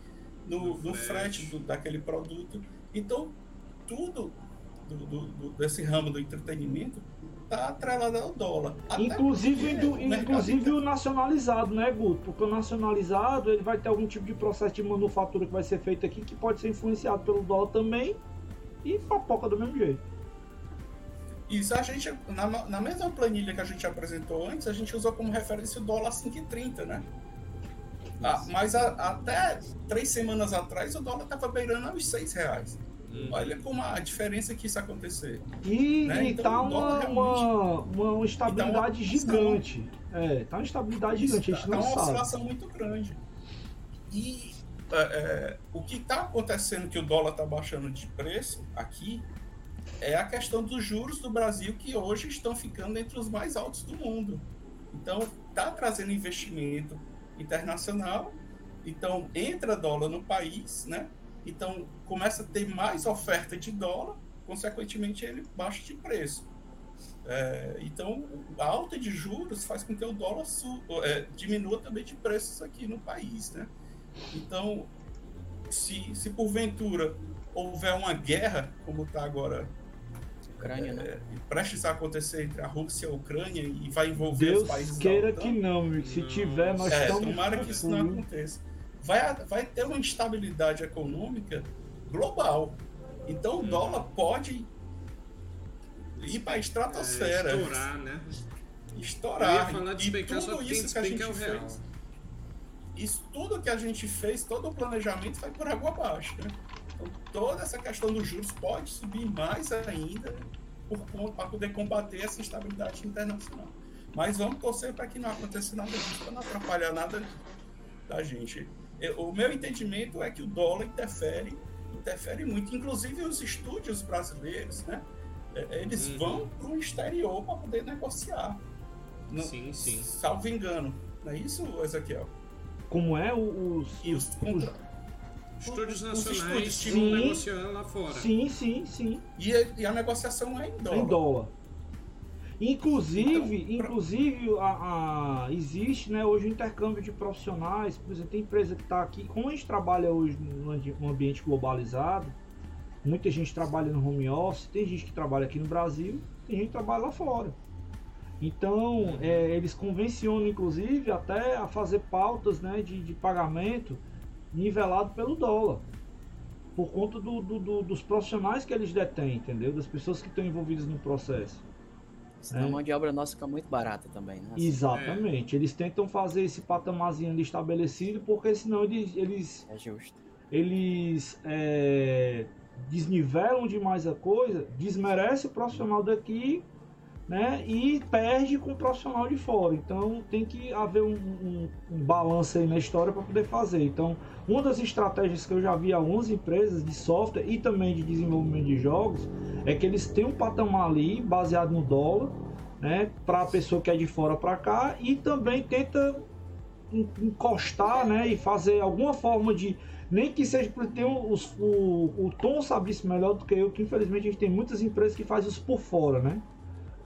no, no frete do, daquele produto. Então, tudo do, do, desse ramo do entretenimento está atrelado ao dólar. inclusive do, inclusive o nacionalizado, né, Guto? Porque o nacionalizado ele vai ter algum tipo de processo de manufatura que vai ser feito aqui que pode ser influenciado pelo dólar também e papoca do mesmo jeito. Isso a gente, na, na mesma planilha que a gente apresentou antes, a gente usou como referência o dólar 5,30, né? Ah, mas a, até três semanas atrás o dólar estava beirando aos seis reais. Hum. Olha como a diferença que isso acontecer. E, né? e então, tá uma, realmente... uma, uma instabilidade tá uma gigante. É, tá uma instabilidade isso, gigante, a gente tá, não tá uma sabe. oscilação muito grande. E é, é, o que está acontecendo que o dólar está baixando de preço aqui é a questão dos juros do Brasil que hoje estão ficando entre os mais altos do mundo. Então, está trazendo investimento, internacional, então entra dólar no país, né? Então começa a ter mais oferta de dólar, consequentemente ele baixa de preço. É, então a alta de juros faz com que o dólar é, diminua também de preços aqui no país, né? Então se, se porventura houver uma guerra, como está agora Ucrânia, né? É, prestes a acontecer entre a Rússia e a Ucrânia e vai envolver Deus os países queira que não. Se tiver, nós é, estamos... Tomara que isso não aconteça. Vai, vai ter uma instabilidade econômica global. Então o hum. dólar pode ir para a estratosfera. É, estourar, né? Estourar. Eu ia falar de e tudo isso que a gente fez. Isso tudo que a gente fez, todo o planejamento vai por água abaixo, né? Então, toda essa questão dos juros pode subir mais ainda para poder combater essa instabilidade internacional. Mas vamos torcer para que não aconteça nada disso, para não atrapalhar nada da gente. Eu, o meu entendimento é que o dólar interfere, interfere muito. Inclusive os estúdios brasileiros, né? É, eles uhum. vão para o exterior para poder negociar. No, sim, sim. Salvo engano. Não é isso, Ezequiel? Como é os, e os, os, Estúdios nacionais sim, negociando lá fora. Sim, sim, sim. E a, e a negociação é em dólar. Em dólar. Inclusive, então, inclusive a, a, existe né, hoje o intercâmbio de profissionais. Por exemplo, tem empresa que está aqui, como a gente trabalha hoje num ambiente globalizado, muita gente trabalha no home office, tem gente que trabalha aqui no Brasil, tem gente que trabalha lá fora. Então, é, eles convencionam, inclusive, até a fazer pautas né, de, de pagamento nivelado pelo dólar. Por conta do, do, do, dos profissionais que eles detêm, entendeu? Das pessoas que estão envolvidas no processo. Senão é. a mão de obra nossa fica muito barata também, né? Exatamente. É. Eles tentam fazer esse patamarzinho ali estabelecido, porque senão eles. eles é justo. Eles é, desnivelam demais a coisa, desmerece o profissional daqui né? E perde com o profissional de fora. Então tem que haver um, um, um balanço aí na história para poder fazer. Então, uma das estratégias que eu já vi a 11 empresas de software e também de desenvolvimento de jogos é que eles têm um patamar ali baseado no dólar, né? Para a pessoa que é de fora para cá e também tenta encostar, né? E fazer alguma forma de nem que seja porque tem o, o, o Tom sabe isso melhor do que eu, que infelizmente a gente tem muitas empresas que fazem isso por fora, né?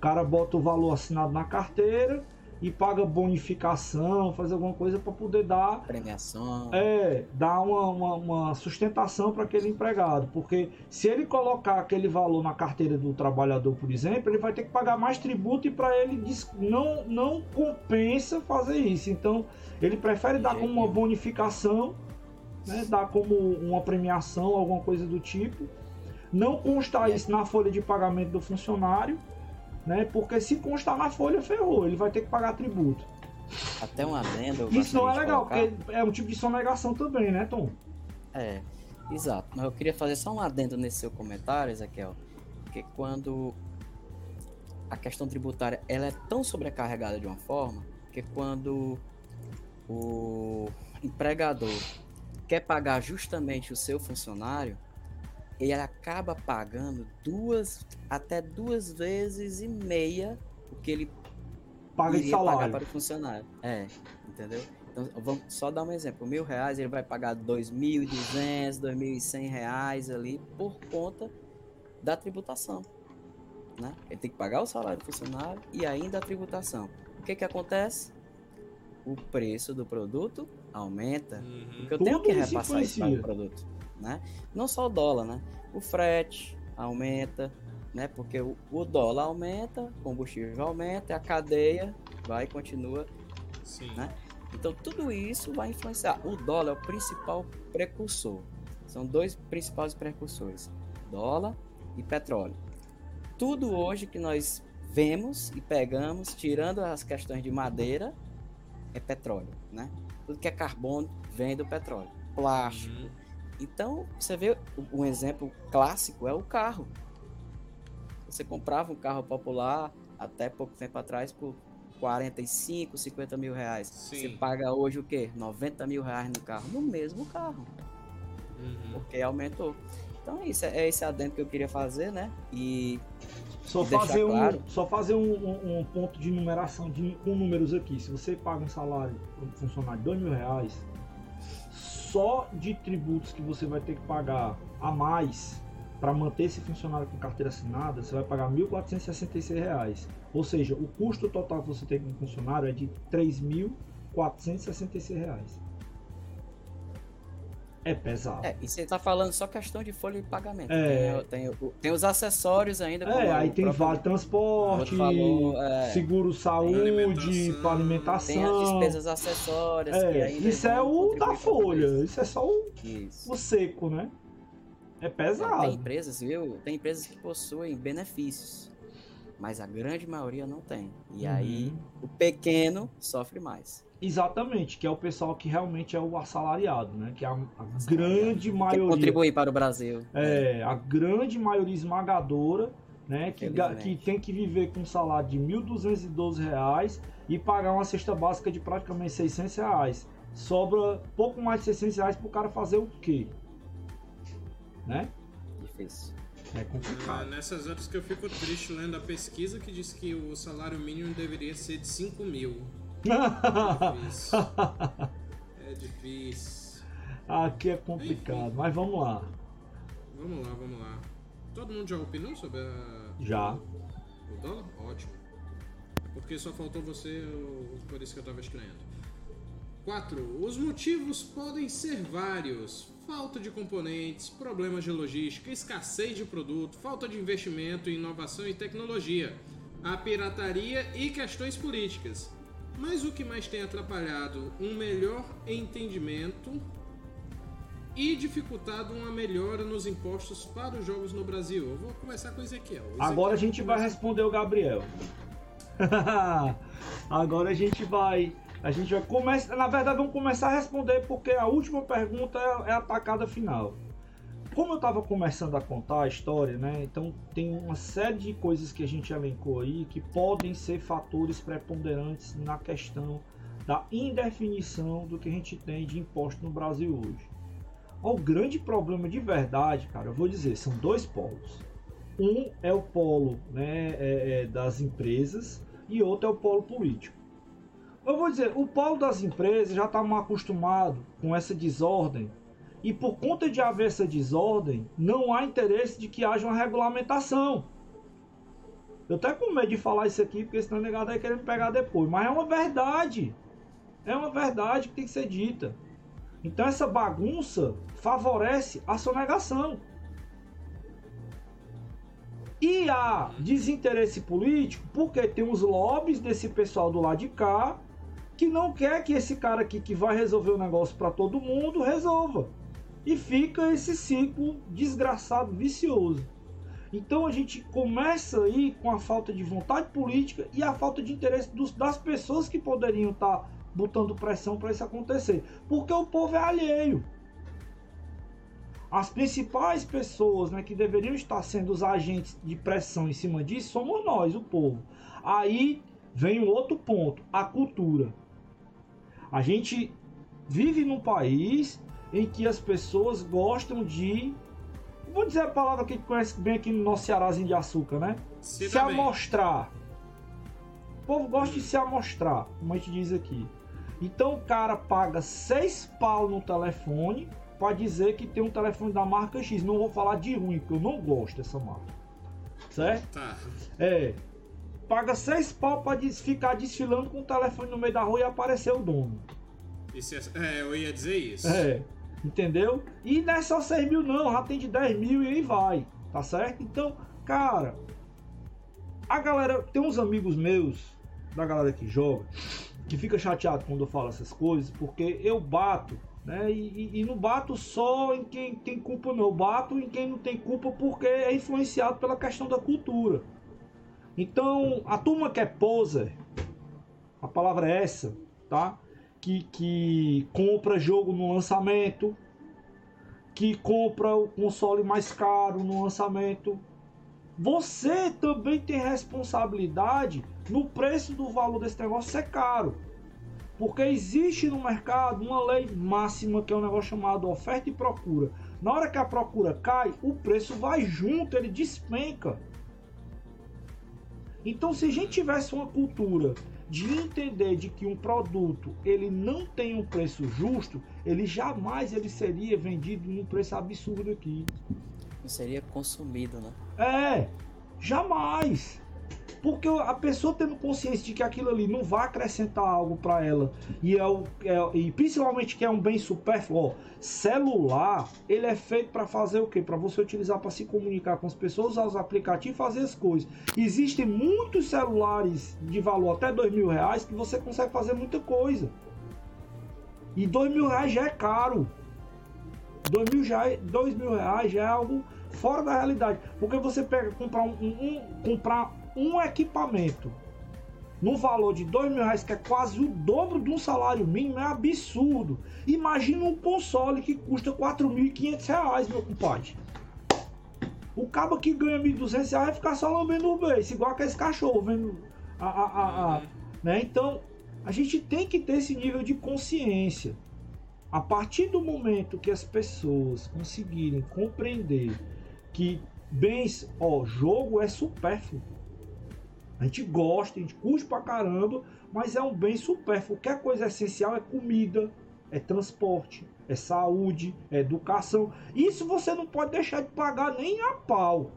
Cara bota o valor assinado na carteira e paga bonificação, faz alguma coisa para poder dar premiação. É, dar uma, uma, uma sustentação para aquele empregado, porque se ele colocar aquele valor na carteira do trabalhador, por exemplo, ele vai ter que pagar mais tributo e para ele não não compensa fazer isso. Então, ele prefere dar como uma bonificação, né, dar como uma premiação, alguma coisa do tipo. Não constar isso na folha de pagamento do funcionário né? Porque se constar na folha, ferrou, ele vai ter que pagar tributo. Até um adendo. Isso não é legal, colocar... porque é um tipo de sonegação também, né, Tom? É, exato. Mas eu queria fazer só um adendo nesse seu comentário, Ezequiel, porque quando a questão tributária ela é tão sobrecarregada de uma forma que quando o empregador quer pagar justamente o seu funcionário, ele acaba pagando duas até duas vezes e meia o que ele paga de salário pagar para o funcionário. É, entendeu? Então, vamos só dar um exemplo. Mil reais ele vai pagar dois mil e duzentos, dois mil e cem reais ali por conta da tributação, né? Ele tem que pagar o salário do funcionário e ainda a tributação. O que que acontece? O preço do produto aumenta, uhum. porque eu Tudo tenho que repassar isso para o produto né? Não só o dólar, né? O frete aumenta, né? Porque o, o dólar aumenta, o combustível aumenta, a cadeia vai e continua, Sim. né? Então tudo isso vai influenciar. O dólar é o principal precursor. São dois principais precursores: dólar e petróleo. Tudo hoje que nós vemos e pegamos, tirando as questões de madeira, é petróleo, né? Tudo que é carbono vem do petróleo. Plástico, uhum. Então, você vê um exemplo clássico é o carro. Você comprava um carro popular até pouco tempo atrás por 45, 50 mil reais. Sim. Você paga hoje o quê? 90 mil reais no carro, no mesmo carro. Uhum. Porque aumentou. Então é isso, é esse adendo que eu queria fazer, né? E só fazer, claro. um, só fazer um, um, um, ponto de numeração de, com números aqui. Se você paga um salário para um funcionário de 2 mil reais, só de tributos que você vai ter que pagar a mais para manter esse funcionário com carteira assinada, você vai pagar R$ 1.466. Ou seja, o custo total que você tem com o funcionário é de R$ 3.466. É pesado. É, e você tá falando só questão de folha de pagamento. É. Tem, tem, tem os acessórios ainda. É, aí tem vale transporte, falou, é, seguro saúde, alimentação. alimentação. Tem as despesas acessórias. É, isso é o da folha. Isso é só o, o seco, né? É pesado. Tem empresas, viu? Tem empresas que possuem benefícios. Mas a grande maioria não tem. E uhum. aí o pequeno sofre mais. Exatamente, que é o pessoal que realmente é o assalariado, né? Que é a, a grande maioria. Que contribui para o Brasil. É, a grande maioria esmagadora, né? Que, que tem que viver com um salário de R$ 1.212 e pagar uma cesta básica de praticamente 600 reais. Sobra pouco mais de 600 reais para o cara fazer o quê? Né? Difícil. É complicado. É, nessas horas que eu fico triste lendo a pesquisa que diz que o salário mínimo deveria ser de 5 mil. É difícil. Aqui é complicado, Enfim. mas vamos lá. Vamos lá, vamos lá. Todo mundo já opinou sobre a. Já. O dólar? Ótimo. Porque só faltou você, por isso que eu tava estranhando. 4. Os motivos podem ser vários: falta de componentes, problemas de logística, escassez de produto, falta de investimento em inovação e tecnologia, a pirataria e questões políticas. Mas o que mais tem atrapalhado um melhor entendimento e dificultado uma melhora nos impostos para os jogos no Brasil? Eu vou começar com o Ezequiel. Ezequiel Agora a gente vai responder o Gabriel. Agora a gente vai. A gente vai começar. Na verdade, vamos começar a responder porque a última pergunta é, é a tacada final. Como eu estava começando a contar a história, né? Então tem uma série de coisas que a gente elencou aí que podem ser fatores preponderantes na questão da indefinição do que a gente tem de imposto no Brasil hoje. O grande problema de verdade, cara, eu vou dizer, são dois polos. Um é o polo né, é, é, das empresas e outro é o polo político. Eu vou dizer, o polo das empresas já está acostumado com essa desordem e por conta de haver essa desordem, não há interesse de que haja uma regulamentação. Eu até com medo de falar isso aqui, porque senão negado vai querer me pegar depois. Mas é uma verdade. É uma verdade que tem que ser dita. Então essa bagunça favorece a sonegação. E há desinteresse político porque tem os lobbies desse pessoal do lado de cá que não quer que esse cara aqui que vai resolver o negócio para todo mundo resolva. E fica esse ciclo desgraçado, vicioso. Então a gente começa aí com a falta de vontade política e a falta de interesse dos, das pessoas que poderiam estar tá botando pressão para isso acontecer. Porque o povo é alheio. As principais pessoas né, que deveriam estar sendo os agentes de pressão em cima disso somos nós, o povo. Aí vem um outro ponto: a cultura. A gente vive num país em que as pessoas gostam de. Vou dizer a palavra que conhece bem aqui no nosso Cearazinho de açúcar, né? Se, amostrar. O povo gosta de se amostrar, como a gente diz aqui. Então o cara paga seis pau no telefone para dizer que tem um telefone da marca X. Não vou falar de ruim, porque eu não gosto dessa marca. Certo? Tá. É. Paga seis pau para ficar desfilando com o telefone no meio da rua e aparecer o dono. Isso é, é, eu ia dizer isso. É. Entendeu? E não é só 6 mil, não, já tem de 10 mil e aí vai. Tá certo? Então, cara, a galera. Tem uns amigos meus, da galera que joga, que fica chateado quando eu falo essas coisas, porque eu bato, né? E, e, e, não bato só em quem tem culpa, não. Eu bato em quem não tem culpa porque é influenciado pela questão da cultura. Então, a turma que é poser, a palavra é essa, tá? Que, que compra jogo no lançamento, que compra o console mais caro no lançamento. Você também tem responsabilidade no preço do valor desse negócio ser caro. Porque existe no mercado uma lei máxima que é um negócio chamado oferta e procura. Na hora que a procura cai, o preço vai junto, ele despenca. Então, se a gente tivesse uma cultura de entender de que um produto ele não tem um preço justo, ele jamais ele seria vendido num preço absurdo aqui. Não seria consumido, né? É, jamais. Porque a pessoa tendo consciência de que aquilo ali não vai acrescentar algo para ela e é, o, é, e principalmente que é um bem supérfluo, ó, celular, ele é feito para fazer o quê? Para você utilizar para se comunicar com as pessoas, usar os aplicativos, fazer as coisas. Existem muitos celulares de valor até dois mil reais que você consegue fazer muita coisa. E dois mil reais já é caro. Dois mil, já, é, dois mil reais já é algo fora da realidade. Porque você pega comprar um, um, um comprar um equipamento no valor de dois mil reais, que é quase o dobro de um salário mínimo, é absurdo. Imagina um console que custa 4.500 reais, meu compadre. O cabo que ganha 1.200 reais vai ficar só lambendo o beijo, igual aqueles cachorros vendo a, a, a, a, né? Então, a gente tem que ter esse nível de consciência. A partir do momento que as pessoas conseguirem compreender que bens, ó, jogo é supérfluo. A gente gosta, a gente curte pra caramba, mas é um bem supérfluo. Qualquer coisa essencial é comida, é transporte, é saúde, é educação. Isso você não pode deixar de pagar nem a pau.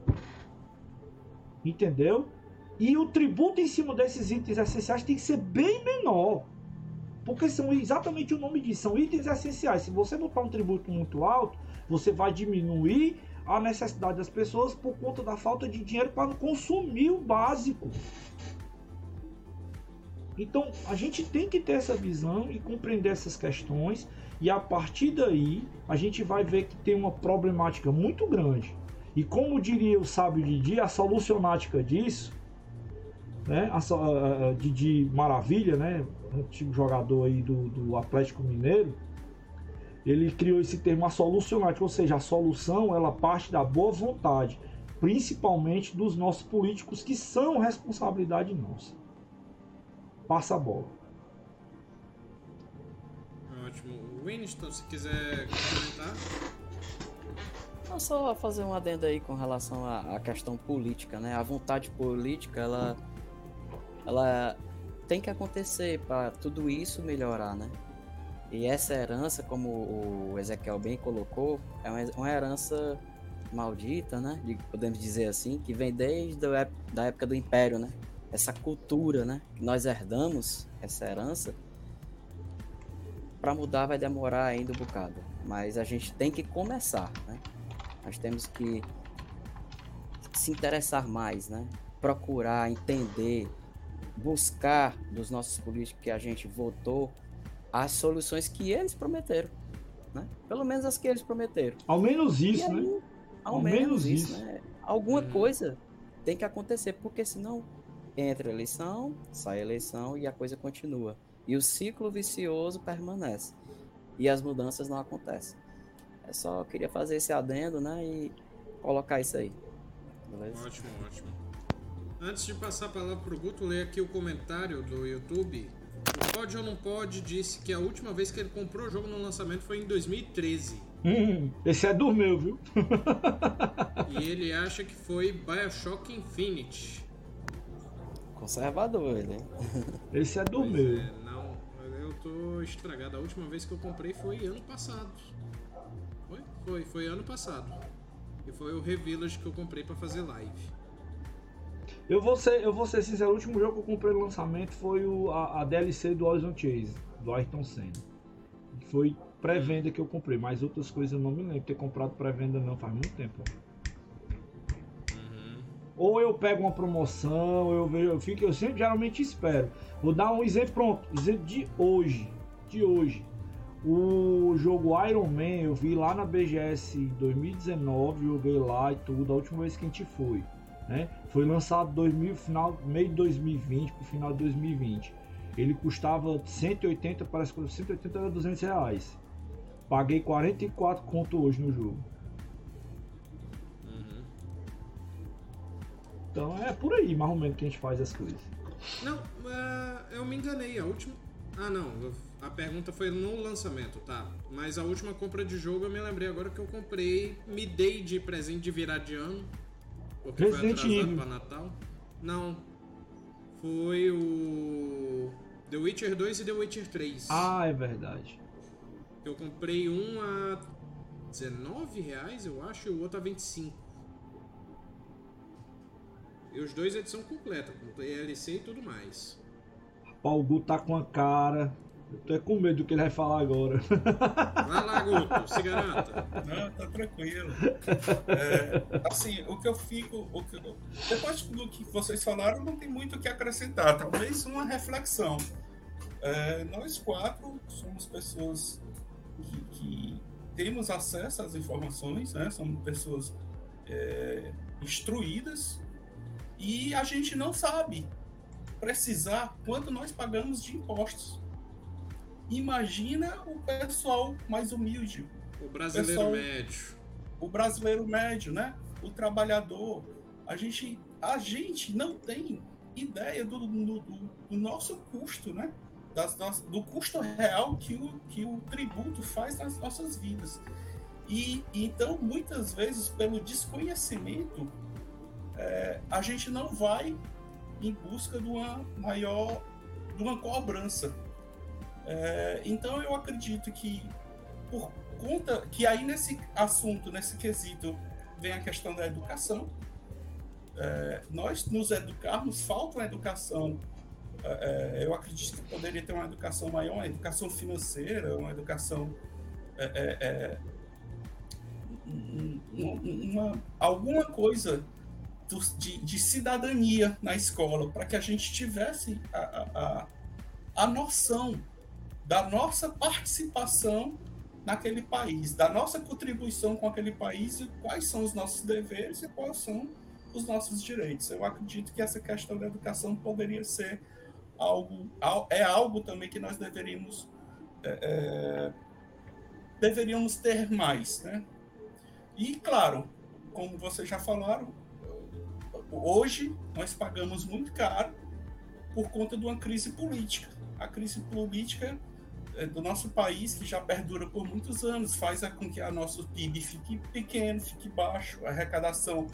Entendeu? E o tributo em cima desses itens essenciais tem que ser bem menor. Porque são exatamente o nome disso, são itens essenciais. Se você botar um tributo muito alto, você vai diminuir a necessidade das pessoas por conta da falta de dinheiro para consumir o básico. Então a gente tem que ter essa visão e compreender essas questões, e a partir daí a gente vai ver que tem uma problemática muito grande. E como diria o sábio Didi, a solucionática disso, né, a, a, a Didi Maravilha, né, antigo jogador aí do, do Atlético Mineiro, ele criou esse termo a solucionática, ou seja, a solução ela parte da boa vontade, principalmente dos nossos políticos que são responsabilidade nossa passa a bola. Ótimo. Winston, se quiser comentar. Não, só fazer um adendo aí com relação à, à questão política, né? A vontade política, ela, ela tem que acontecer para tudo isso melhorar, né? E essa herança, como o Ezequiel bem colocou, é uma herança maldita, né? Podemos dizer assim, que vem desde a da época do Império, né? essa cultura, né, que nós herdamos, essa herança, para mudar vai demorar ainda um bocado. Mas a gente tem que começar, né? Nós temos que se interessar mais, né? Procurar entender, buscar dos nossos políticos que a gente votou as soluções que eles prometeram, né? Pelo menos as que eles prometeram. Ao menos isso, aí, né? Ao, ao menos, menos, isso, isso. né? Alguma uhum. coisa tem que acontecer, porque senão entra a eleição, sai a eleição e a coisa continua. E o ciclo vicioso permanece. E as mudanças não acontecem. É só queria fazer esse adendo, né? E colocar isso aí. Beleza? Ótimo, ótimo. Antes de passar a palavra pro Guto, ler aqui o comentário do YouTube. O Pode ou Não Pode disse que a última vez que ele comprou o jogo no lançamento foi em 2013. Hum, esse é do meu, viu? e ele acha que foi Bioshock Infinite. Conservador, né? Esse é do pois meu. É, não, eu tô estragado. A última vez que eu comprei foi ano passado. Foi? Foi, foi ano passado. E foi o Revillage que eu comprei para fazer live. Eu vou ser, eu vou ser sincero, o último jogo que eu comprei no lançamento foi o, a, a DLC do Horizon Chase, do Ayrton Senna. Foi pré-venda que eu comprei, mas outras coisas eu não me lembro ter comprado pré-venda não, faz muito tempo. Ou eu pego uma promoção, eu vejo, eu fico, eu sempre geralmente espero. Vou dar um exemplo pronto, exemplo de hoje, de hoje. O jogo Iron Man eu vi lá na BGS 2019, joguei lá e tudo, a última vez que a gente foi, né? Foi lançado 2000, final, meio de 2020 pro final de 2020. Ele custava 180, parece que 180 era 200 reais. Paguei 44 conto hoje no jogo. Então é por aí, mais ou menos, que a gente faz as coisas. Não, uh, eu me enganei. A última. Ah, não. A pergunta foi no lançamento, tá? Mas a última compra de jogo eu me lembrei agora que eu comprei, me dei de presente de virar de ano. Porque Resident foi atrasado pra Natal. Não. Foi o. The Witcher 2 e The Witcher 3. Ah, é verdade. Eu comprei um a 19 reais, eu acho, e o outro a 25. E os dois edição completa, com DLC e tudo mais. o Guto tá com a cara. Eu tô com medo do que ele vai falar agora. Vai lá, Guto, se garanta. Não, tá tranquilo. É, assim, o que eu fico. O que, depois do que vocês falaram, não tem muito o que acrescentar. Talvez uma reflexão. É, nós quatro somos pessoas que, que, temos acesso às informações, né? somos pessoas é, instruídas e a gente não sabe precisar quanto nós pagamos de impostos. Imagina o pessoal mais humilde. O brasileiro pessoal, médio. O brasileiro médio, né? O trabalhador. A gente, a gente não tem ideia do, do, do nosso custo, né? Das, das, do custo real que o, que o tributo faz nas nossas vidas. E então, muitas vezes, pelo desconhecimento, é, a gente não vai em busca de uma maior, de uma cobrança. É, então eu acredito que por conta que aí nesse assunto, nesse quesito, vem a questão da educação. É, nós nos educarmos, falta uma educação. É, é eu acredito que poderia ter uma educação maior, uma educação financeira, uma educação é, é, uma, alguma coisa de, de cidadania na escola, para que a gente tivesse a, a, a noção da nossa participação naquele país, da nossa contribuição com aquele país e quais são os nossos deveres e quais são os nossos direitos. Eu acredito que essa questão da educação poderia ser algo, é algo também que nós deveríamos é, é, deveríamos ter mais, né? E claro, como vocês já falaram, hoje nós pagamos muito caro por conta de uma crise política. A crise política do nosso país, que já perdura por muitos anos, faz com que a nosso PIB fique pequeno, fique baixo, a arrecadação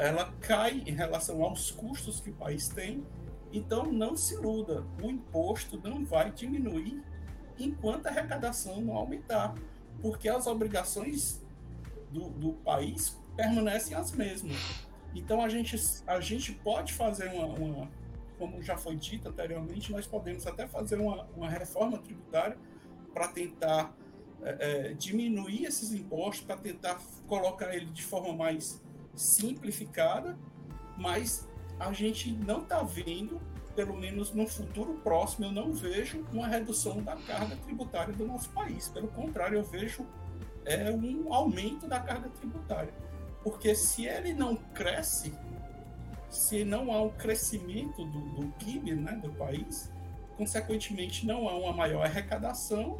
ela cai em relação aos custos que o país tem. Então, não se iluda, o imposto não vai diminuir enquanto a arrecadação não aumentar, porque as obrigações do, do país permanecem as mesmas. Então, a gente, a gente pode fazer uma, uma como já foi dito anteriormente, nós podemos até fazer uma, uma reforma tributária para tentar é, diminuir esses impostos, para tentar colocar ele de forma mais simplificada, mas a gente não está vendo, pelo menos no futuro próximo, eu não vejo uma redução da carga tributária do nosso país. Pelo contrário, eu vejo é, um aumento da carga tributária. Porque se ele não cresce, se não há um crescimento do, do PIB né, do país, consequentemente não há uma maior arrecadação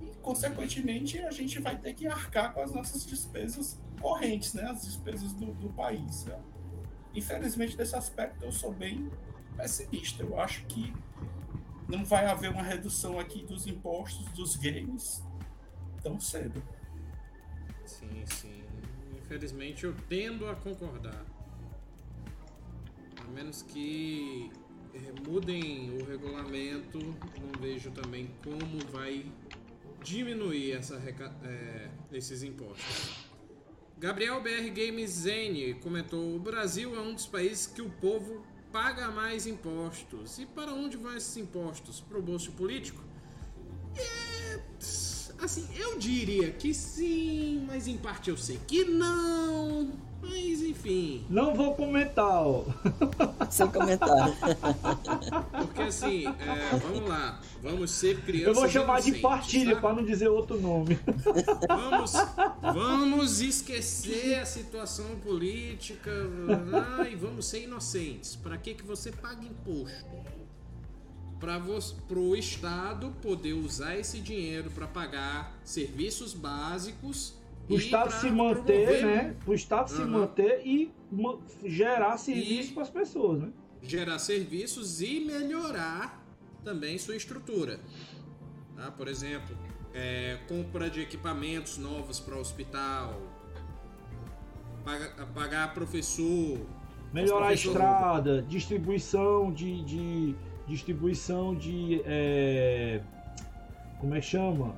e, consequentemente, a gente vai ter que arcar com as nossas despesas correntes, né, as despesas do, do país. Né? Infelizmente, desse aspecto, eu sou bem pessimista. Eu acho que não vai haver uma redução aqui dos impostos dos games tão cedo. Sim, sim. Infelizmente, eu tendo a concordar. Menos que eh, mudem o regulamento, não vejo também como vai diminuir essa, é, esses impostos. Gabriel BR Games Zen comentou: o Brasil é um dos países que o povo paga mais impostos. E para onde vão esses impostos? Para o bolso político? Assim, eu diria que sim, mas em parte eu sei que não. Mas enfim. Não vou comentar, ó. Sem comentário. Porque assim, é, vamos lá. Vamos ser crianças. Eu vou chamar de partilha para não dizer outro nome. Vamos, vamos esquecer a situação política ah, e vamos ser inocentes. Para que, que você paga imposto? Para o Estado poder usar esse dinheiro para pagar serviços básicos o Estado se manter, promover, né? O Estado uhum. se manter e gerar serviços para as pessoas, né? Gerar serviços e melhorar também sua estrutura. Tá? Por exemplo, é, compra de equipamentos novos para o hospital, pagar, pagar professor, melhorar a estrada, distribuição de, de distribuição de é, como é que chama?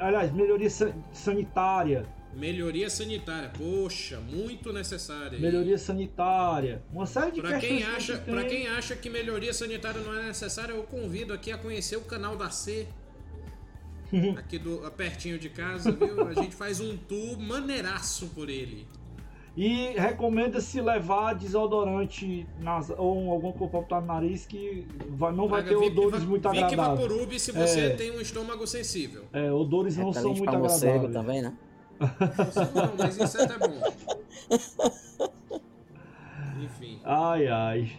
aliás, melhoria sanitária. Melhoria sanitária, poxa, muito necessária. Melhoria sanitária, uma série de pra quem acha, que Para quem acha que melhoria sanitária não é necessária, eu convido aqui a conhecer o canal da C. aqui do pertinho de casa, viu? A gente faz um tour maneiraço por ele. E recomenda-se levar desodorante nas, ou algum corpo no nariz que vai, não vai ter odores muito agradáveis. Vic Vaporub se você é, tem um estômago sensível. É, odores não são muito agradáveis. também, né? Não, mas isso é até bom. Enfim. Ai, ai.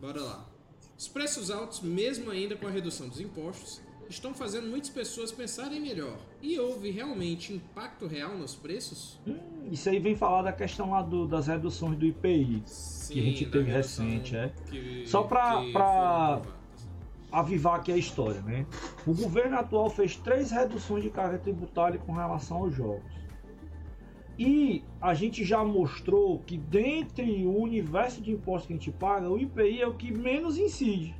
Bora lá. Os preços altos, mesmo ainda com a redução dos impostos, estão fazendo muitas pessoas pensarem melhor. E houve realmente impacto real nos preços? Hum, isso aí vem falar da questão lá do, das reduções do IPI Sim, que a gente teve recente, é. Que, Só para avivar aqui a história, né? O governo atual fez três reduções de carga tributária com relação aos jogos. E a gente já mostrou que dentre o universo de impostos que a gente paga, o IPI é o que menos incide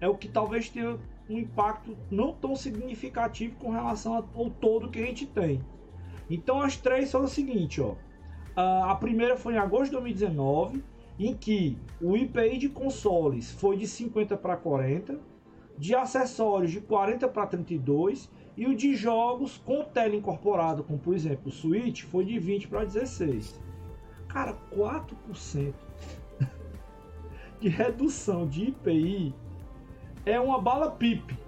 é o que talvez tenha um impacto não tão significativo com relação ao todo que a gente tem. Então as três são o seguinte, ó. A primeira foi em agosto de 2019, em que o IPI de consoles foi de 50 para 40, de acessórios de 40 para 32 e o de jogos com tela incorporada, como por exemplo o Switch, foi de 20 para 16. Cara, 4%. de redução de IPI é uma bala pipe.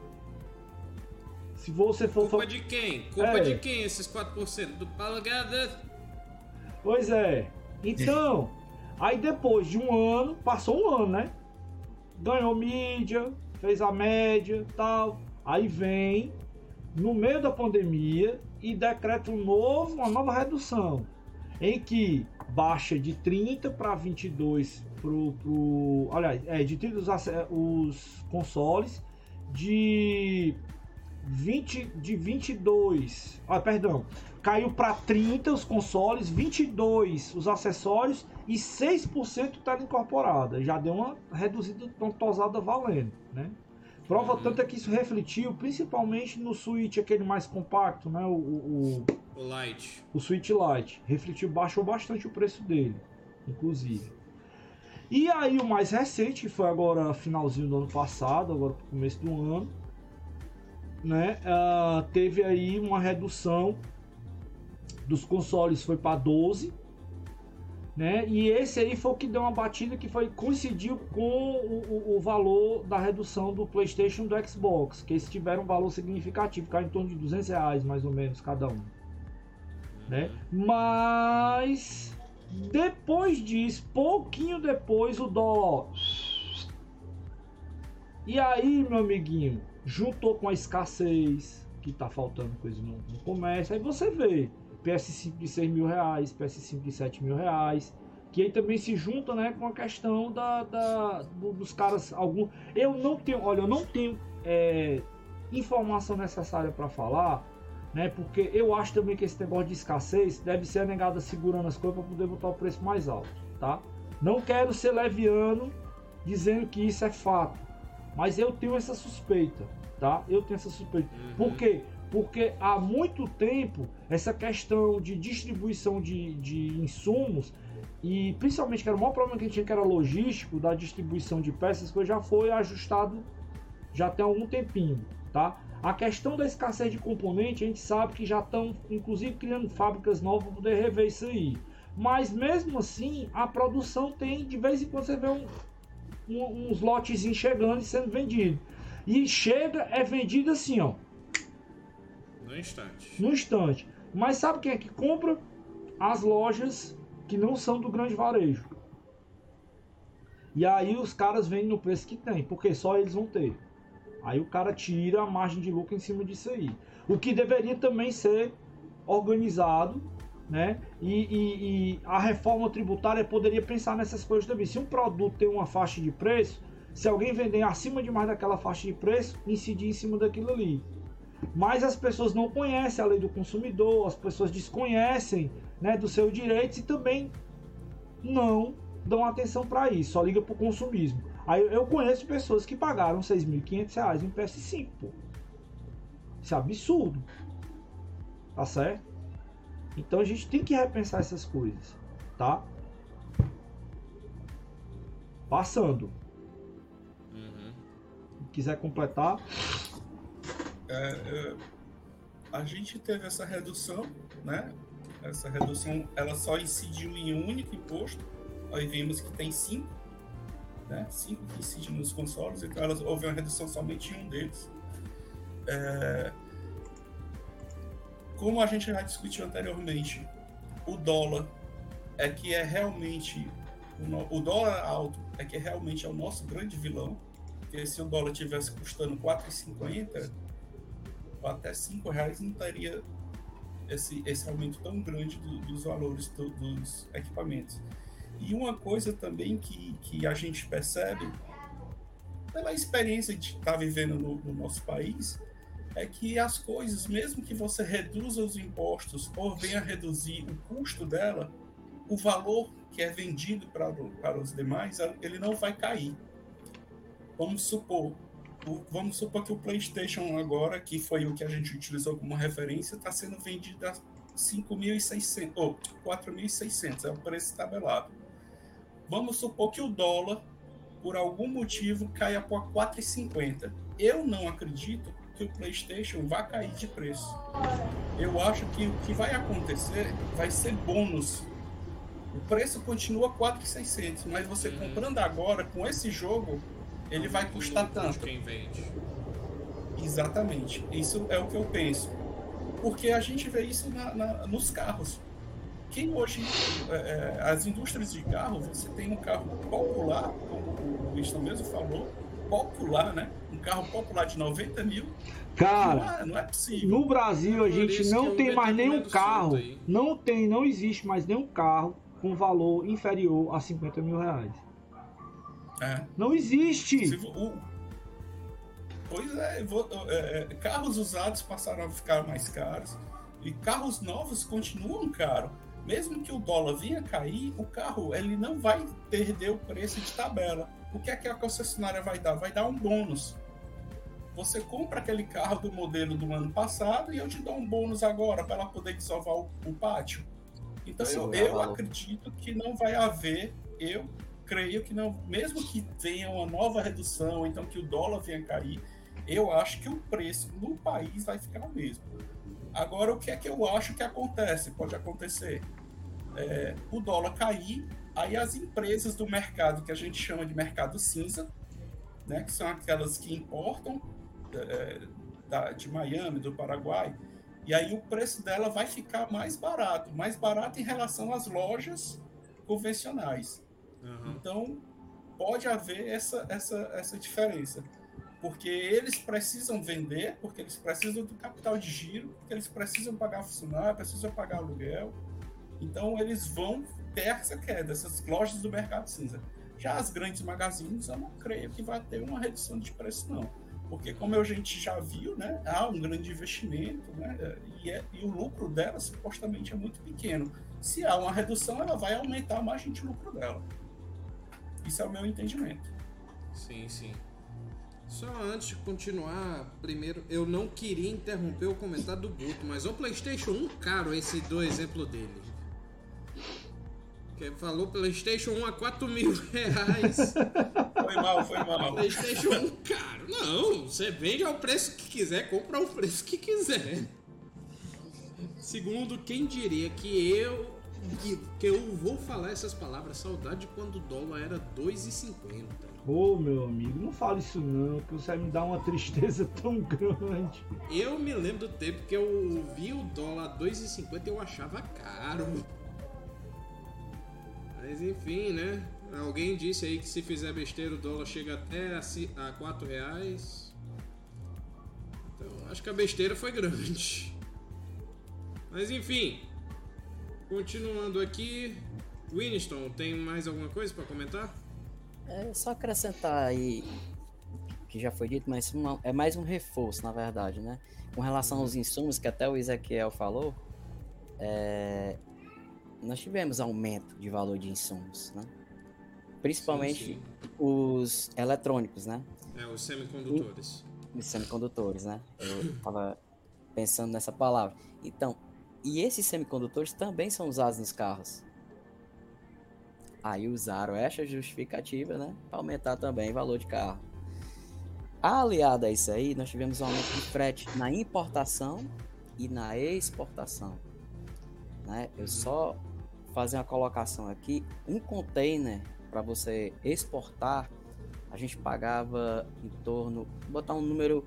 Se você for. Culpa de quem? Culpa é. de quem esses 4%? Do Guedes? Pois é. Então, aí depois de um ano, passou um ano, né? Ganhou mídia, fez a média tal. Aí vem, no meio da pandemia, e decreta um novo, uma nova redução. Em que baixa de 30 para 22 pro, pro. Aliás, é, de 30 os, os consoles, de 20, de 22. Ah, perdão. Caiu para 30 os consoles, 22 os acessórios e 6% tela incorporada. Já deu uma reduzida, uma tosada valendo, né? Prova uhum. tanto é que isso refletiu principalmente no Switch, aquele mais compacto, né? O, o, o Lite. O Switch Lite. Refletiu, baixou bastante o preço dele, inclusive. E aí o mais recente, que foi agora finalzinho do ano passado, agora começo do ano, né? Uh, teve aí uma redução dos consoles foi para 12, né? E esse aí foi o que deu uma batida que foi coincidiu com o, o, o valor da redução do PlayStation do Xbox, que eles tiveram um valor significativo, caiu em torno de 200 reais mais ou menos cada um, né? Mas depois disso, pouquinho depois, o dólar. E aí, meu amiguinho, juntou com a escassez, que tá faltando coisa no, no comércio, aí você vê PS5 de 6 mil reais, PS5 de 7 mil reais, que aí também se junta né, com a questão da, da do, dos caras. Algum, eu não tenho, olha, eu não tenho é, informação necessária para falar, né, porque eu acho também que esse negócio de escassez deve ser a negada segurando as coisas para poder botar o preço mais alto, tá? Não quero ser leviano dizendo que isso é fato, mas eu tenho essa suspeita, tá? Eu tenho essa suspeita. Uhum. Por quê? porque há muito tempo essa questão de distribuição de, de insumos e principalmente que era o maior problema que a gente tinha que era logístico da distribuição de peças que já foi ajustado já tem algum tempinho, tá? A questão da escassez de componente, a gente sabe que já estão inclusive criando fábricas novas para poder rever isso aí. Mas mesmo assim, a produção tem, de vez em quando você vê um, um, uns lotes chegando e sendo vendido. E chega, é vendido assim, ó no instante. No instante. Mas sabe quem é que compra? As lojas que não são do grande varejo. E aí os caras vendem no preço que tem, porque só eles vão ter. Aí o cara tira a margem de lucro em cima disso aí. O que deveria também ser organizado, né? E, e, e, a reforma tributária poderia pensar nessas coisas também. Se um produto tem uma faixa de preço, se alguém vender acima demais daquela faixa de preço, incidir em cima daquilo ali. Mas as pessoas não conhecem a lei do consumidor, as pessoas desconhecem né, dos seus direitos e também não dão atenção para isso, só liga para o consumismo. Aí eu conheço pessoas que pagaram R$ 6.500 em PS5, pô. Isso é absurdo. Tá certo? Então a gente tem que repensar essas coisas, tá? Passando. Uhum. Quiser completar é, é, a gente teve essa redução, né? Essa redução, ela só incidiu em um único imposto. Aí vimos que tem cinco, né? Cinco que incidem nos consoles, então elas, houve uma redução somente em um deles. É, como a gente já discutiu anteriormente, o dólar é que é realmente o, dólar alto é que realmente é o nosso grande vilão. Porque se o dólar tivesse custando 4,50 até cinco reais não teria esse, esse aumento tão grande do, dos valores do, dos equipamentos. E uma coisa também que, que a gente percebe, pela experiência de estar tá vivendo no, no nosso país, é que as coisas, mesmo que você reduza os impostos ou venha reduzir o custo dela, o valor que é vendido para, para os demais, ele não vai cair. Vamos supor, vamos supor que o PlayStation agora, que foi o que a gente utilizou como referência, está sendo vendido a 5.600 ou 4.600, é o preço tabelado. Vamos supor que o dólar, por algum motivo, caia para 4,50. Eu não acredito que o PlayStation vá cair de preço. Eu acho que o que vai acontecer vai ser bônus. O preço continua 4,600, mas você uhum. comprando agora com esse jogo, ele vai custar tanto. Quem vende. Exatamente. Isso é o que eu penso. Porque a gente vê isso na, na, nos carros. Quem hoje, é, é, as indústrias de carro, você tem um carro popular, como o Winston mesmo falou, popular, né? Um carro popular de 90 mil. Cara, não é, não é possível. no Brasil a gente não tem mais nenhum carro, não tem, não existe mais nenhum carro com valor inferior a 50 mil reais. É. Não existe. O, pois é, é, é, carros usados passaram a ficar mais caros e carros novos continuam caros mesmo que o dólar venha cair, o carro ele não vai perder o preço de tabela. O que é que a concessionária vai dar? Vai dar um bônus. Você compra aquele carro do modelo do ano passado e eu te dou um bônus agora para ela poder desovar o, o pátio. Então eu, eu acredito que não vai haver, eu creio que não, mesmo que tenha uma nova redução, então que o dólar venha cair, eu acho que o preço no país vai ficar o mesmo. Agora, o que é que eu acho que acontece? Pode acontecer é, o dólar cair, aí as empresas do mercado que a gente chama de mercado cinza, né, que são aquelas que importam é, da, de Miami, do Paraguai, e aí o preço dela vai ficar mais barato, mais barato em relação às lojas convencionais. Uhum. Então, pode haver essa, essa, essa diferença. Porque eles precisam vender, porque eles precisam do capital de giro, porque eles precisam pagar funcionário, precisam pagar aluguel, então eles vão ter essa queda, essas lojas do mercado cinza. Já as grandes magazines, eu não creio que vai ter uma redução de preço, não. Porque, como a gente já viu, né, há um grande investimento né, e, é, e o lucro dela supostamente é muito pequeno. Se há uma redução, ela vai aumentar a margem de lucro dela. Isso é o meu entendimento. Sim, sim. Só antes de continuar, primeiro, eu não queria interromper o comentário do Guto, mas o PlayStation 1 caro esse do exemplo dele. Que falou PlayStation 1 a 4 mil reais. Foi mal, foi mal. PlayStation 1 caro. Não, você vende ao preço que quiser, compra ao preço que quiser. Segundo, quem diria que eu que, que eu vou falar essas palavras, saudade quando o dólar era 2,50. Ô oh, meu amigo, não fale isso não, que você vai me dar uma tristeza tão grande. Eu me lembro do tempo que eu vi o dólar 2,50 e eu achava caro. Mas enfim, né? Alguém disse aí que se fizer besteira o dólar chega até a, 4 reais. Então acho que a besteira foi grande. Mas enfim, continuando aqui, Winston, tem mais alguma coisa para comentar? É só acrescentar aí que já foi dito, mas uma, é mais um reforço, na verdade, né? Com relação aos insumos que até o Ezequiel falou, é, nós tivemos aumento de valor de insumos, né? Principalmente sim, sim. os eletrônicos, né? É, os semicondutores. os semicondutores, né? Eu tava pensando nessa palavra. Então, e esses semicondutores também são usados nos carros. Aí usaram essa justificativa, né? Para aumentar também o valor de carro. Aliado a isso aí, nós tivemos um aumento de frete na importação e na exportação. Né? Eu só fazer uma colocação aqui, um container para você exportar, a gente pagava em torno, botar um número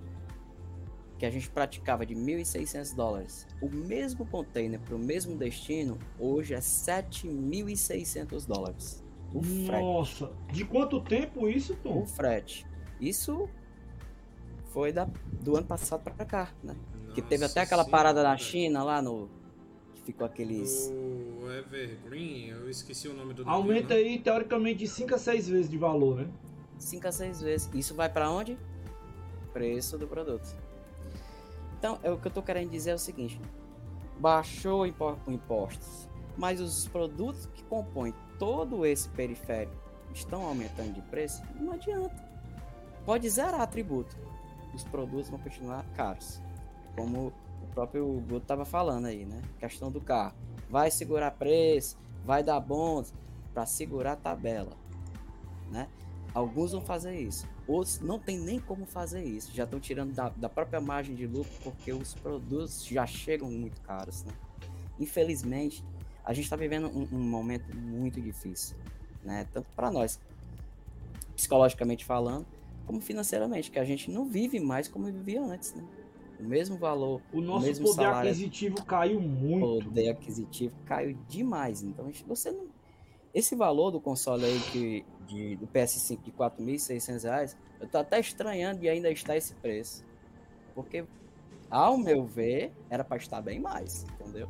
que a gente praticava de 1.600 dólares. O mesmo container para o mesmo destino hoje é 7.600 dólares. O Nossa, frete. de quanto tempo isso, Tom? O frete. Isso foi da, do ano passado para cá, né? Nossa, que teve até aquela sim, parada na China lá no ficou aqueles. O Evergreen, eu esqueci o nome do Aumenta nome, aí, teoricamente, de 5 a 6 vezes de valor, né? 5 a 6 vezes. Isso vai para onde? Preço do produto. Então, é o que eu tô querendo dizer é o seguinte: baixou o impostos, mas os produtos que compõem todo esse periférico estão aumentando de preço, não adianta. Pode zerar atributo. Os produtos vão continuar caros. Como próprio Guto estava falando aí, né? Questão do carro. Vai segurar preço, vai dar bônus para segurar a tabela, né? Alguns vão fazer isso, outros não tem nem como fazer isso, já estão tirando da, da, própria margem de lucro porque os produtos já chegam muito caros, né? Infelizmente, a gente está vivendo um, um, momento muito difícil, né? Tanto para nós, psicologicamente falando, como financeiramente, que a gente não vive mais como vivia antes, né? O mesmo valor, o nosso o mesmo poder salário, aquisitivo caiu muito. O poder aquisitivo caiu demais. Então, gente, você não esse valor do console aí que, de, do PS5 de R$ 4.600, eu tô até estranhando e ainda está esse preço. Porque, ao meu ver, era para estar bem mais, entendeu?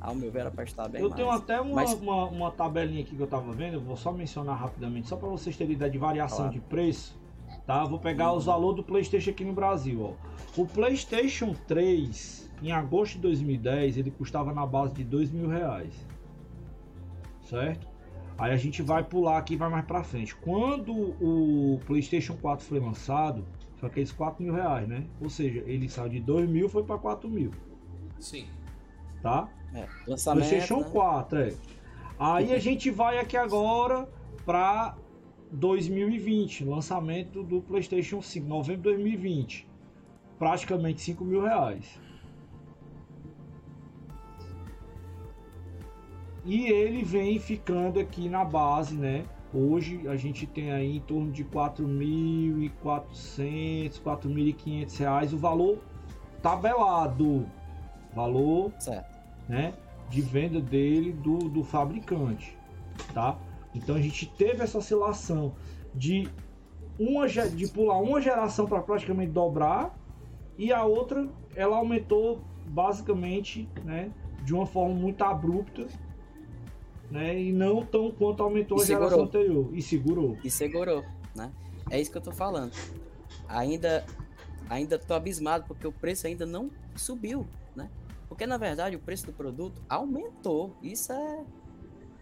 Ao meu ver, era para estar bem eu mais. Eu tenho até uma, Mas... uma, uma, tabelinha aqui que eu tava vendo, vou só mencionar rapidamente, só para vocês terem ideia de variação claro. de preço. Tá? Vou pegar uhum. os valores do PlayStation aqui no Brasil. Ó. O PlayStation 3, em agosto de 2010, ele custava na base de dois mil reais. Certo? Aí a gente vai pular aqui e vai mais pra frente. Quando o PlayStation 4 foi lançado, foi aqueles 4 mil reais, né? Ou seja, ele saiu de 2 mil foi para 4 mil. Sim. Tá? É, lançamento, PlayStation né? 4, é. Aí a gente vai aqui agora para 2020, lançamento do PlayStation 5, novembro de 2020. Praticamente 5 mil reais. E ele vem ficando aqui na base, né? Hoje a gente tem aí em torno de 4.400, 4.500 reais o valor tabelado, valor, certo. né, de venda dele do, do fabricante, tá? Então a gente teve essa oscilação de uma de pular uma geração para praticamente dobrar e a outra ela aumentou basicamente, né, de uma forma muito abrupta né? E não tão quanto aumentou e a segurou. geração anterior. E segurou. E segurou, né? É isso que eu tô falando. Ainda, ainda tô abismado porque o preço ainda não subiu, né? Porque na verdade o preço do produto aumentou. Isso é,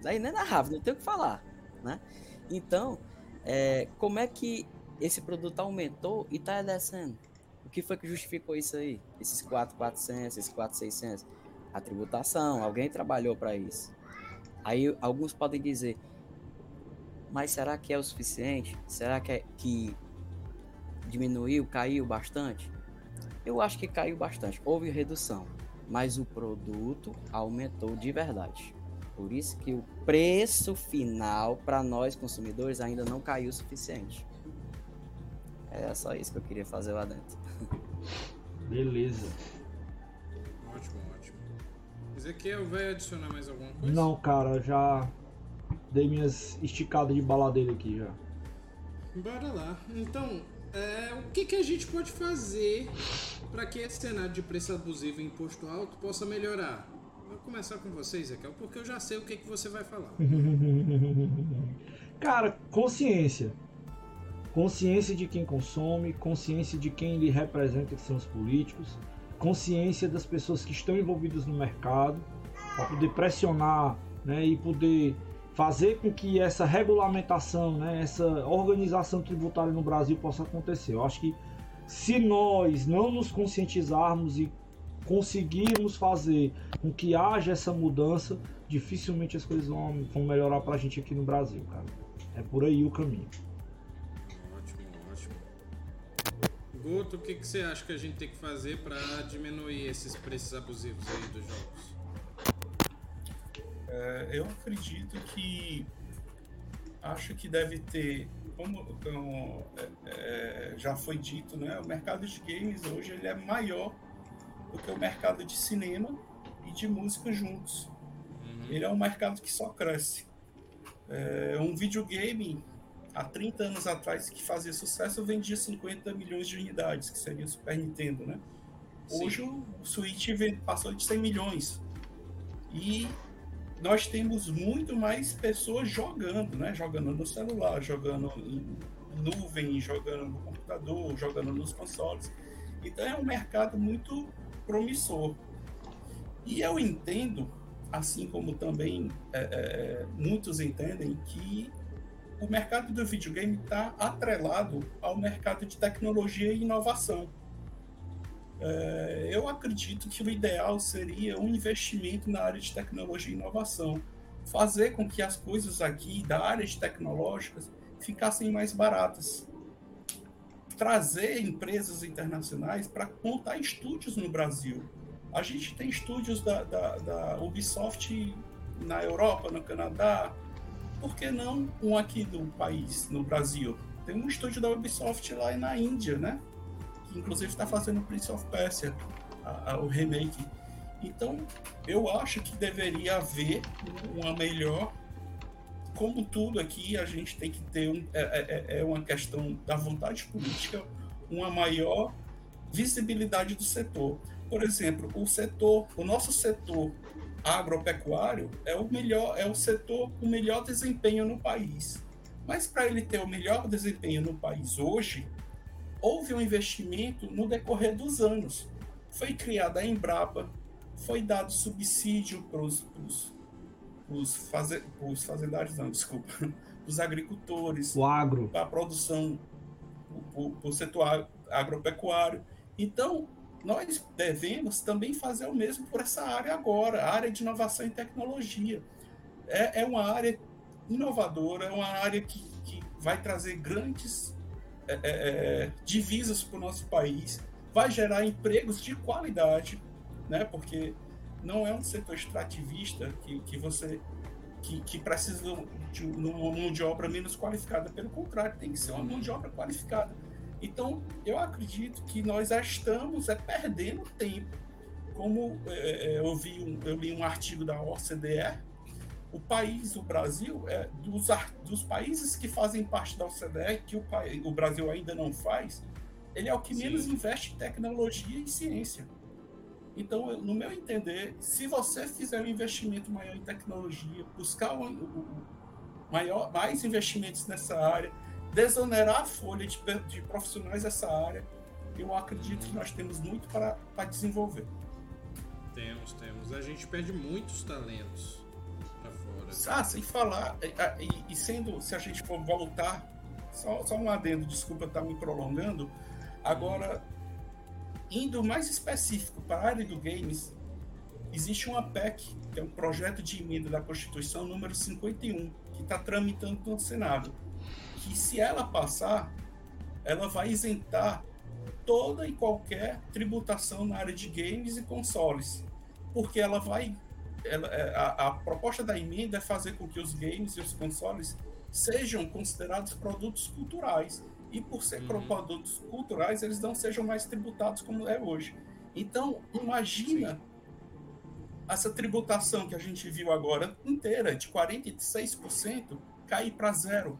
é inenarrável, não tem o que falar, né? Então, é, como é que esse produto aumentou e tá descendo? O que foi que justificou isso aí? Esses 4,400, esses 4,600? A tributação, alguém trabalhou para isso. Aí alguns podem dizer, mas será que é o suficiente? Será que, é, que diminuiu, caiu bastante? Eu acho que caiu bastante. Houve redução, mas o produto aumentou de verdade. Por isso que o preço final para nós consumidores ainda não caiu o suficiente. É só isso que eu queria fazer lá dentro. Beleza. Ezequiel vai adicionar mais alguma coisa? Não, cara, já dei minhas esticadas de baladeira aqui já. Bora lá. Então, é, o que, que a gente pode fazer para que esse cenário de preço abusivo e imposto alto possa melhorar? Vou começar com você, Ezequiel, porque eu já sei o que, que você vai falar. cara, consciência. Consciência de quem consome, consciência de quem lhe representa, que são os políticos consciência das pessoas que estão envolvidas no mercado, para poder pressionar né, e poder fazer com que essa regulamentação, né, essa organização tributária no Brasil possa acontecer. Eu acho que se nós não nos conscientizarmos e conseguirmos fazer com que haja essa mudança, dificilmente as coisas vão, vão melhorar para a gente aqui no Brasil, cara. É por aí o caminho. Guto, o que, que você acha que a gente tem que fazer para diminuir esses preços abusivos aí dos jogos? É, eu acredito que acho que deve ter, como, como é, é, já foi dito, né, o mercado de games hoje ele é maior do que o mercado de cinema e de música juntos. Uhum. Ele é um mercado que só cresce. É, um videogame há 30 anos atrás que fazia sucesso vendia 50 milhões de unidades, que seria o Super Nintendo, né? Hoje Sim. o Switch passou de 100 milhões. E nós temos muito mais pessoas jogando, né? Jogando no celular, jogando em nuvem, jogando no computador, jogando nos consoles. Então é um mercado muito promissor. E eu entendo, assim como também é, é, muitos entendem, que o mercado do videogame está atrelado ao mercado de tecnologia e inovação. É, eu acredito que o ideal seria um investimento na área de tecnologia e inovação, fazer com que as coisas aqui da área de tecnológicas ficassem mais baratas, trazer empresas internacionais para montar estúdios no Brasil. A gente tem estúdios da, da, da Ubisoft na Europa, no Canadá. Por que não um aqui do país, no Brasil? Tem um estúdio da Ubisoft lá na Índia, né? Que inclusive está fazendo Prince of Persia, a, a, o remake. Então, eu acho que deveria haver uma melhor. Como tudo aqui, a gente tem que ter um, é, é, é uma questão da vontade política, uma maior visibilidade do setor. Por exemplo, o setor, o nosso setor agropecuário é o melhor, é o setor com melhor desempenho no país. Mas para ele ter o melhor desempenho no país hoje, houve um investimento no decorrer dos anos. Foi criada a Embrapa, foi dado subsídio para os faze, fazendários, não, desculpa, os agricultores, o agro, para a produção, para o setor agropecuário. Então, nós devemos também fazer o mesmo por essa área agora, a área de inovação e tecnologia. É, é uma área inovadora, é uma área que, que vai trazer grandes é, é, é divisas para o nosso país, vai gerar empregos de qualidade, né? porque não é um setor extrativista que, que você que, que precisa de uma mão de obra menos qualificada. Pelo contrário, tem que ser uma mão de obra qualificada. Então, eu acredito que nós já estamos é, perdendo tempo. Como é, é eu, vi um, eu li um artigo da OCDE, o país, o Brasil, é dos, dos países que fazem parte da OCDE, que o, o Brasil ainda não faz, ele é o que Sim. menos investe em tecnologia e ciência. Então, no meu entender, se você fizer um investimento maior em tecnologia, buscar um, um, maior, mais investimentos nessa área, desonerar a folha de, de profissionais dessa área, eu acredito que nós temos muito para, para desenvolver. Temos, temos. A gente perde muitos talentos para fora. Ah, sem falar, e, e, sendo, se a gente for voltar, só, só um adendo, desculpa estar me prolongando, agora, indo mais específico para a área do games, existe uma PEC, que é um projeto de emenda da Constituição número 51, que está tramitando no Senado que se ela passar, ela vai isentar toda e qualquer tributação na área de games e consoles, porque ela vai ela, é, a, a, proposta da emenda é fazer com que os games e os consoles sejam considerados produtos culturais e por ser uhum. produtos culturais eles não sejam mais tributados como é hoje. Então imagina Sim. essa tributação que a gente viu agora inteira de 46% cair para zero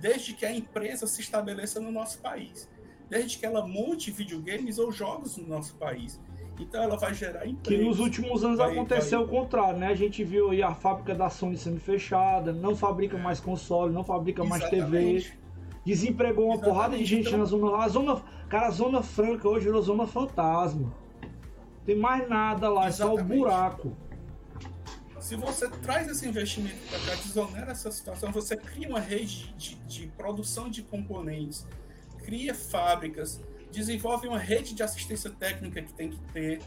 desde que a empresa se estabeleça no nosso país, desde que ela monte videogames ou jogos no nosso país. Então ela vai gerar empregos. Que nos últimos anos vai, aconteceu vai... o contrário, né? A gente viu aí a fábrica da Sony sendo fechada, não fabrica mais console, não fabrica Exatamente. mais TV. Desempregou uma Exatamente. porrada de gente então... na zona lá. A zona, cara, a zona franca hoje virou zona fantasma. Tem mais nada lá, Exatamente. é só o buraco. Se você traz esse investimento para cá, desonera essa situação, você cria uma rede de, de produção de componentes, cria fábricas, desenvolve uma rede de assistência técnica que tem que ter,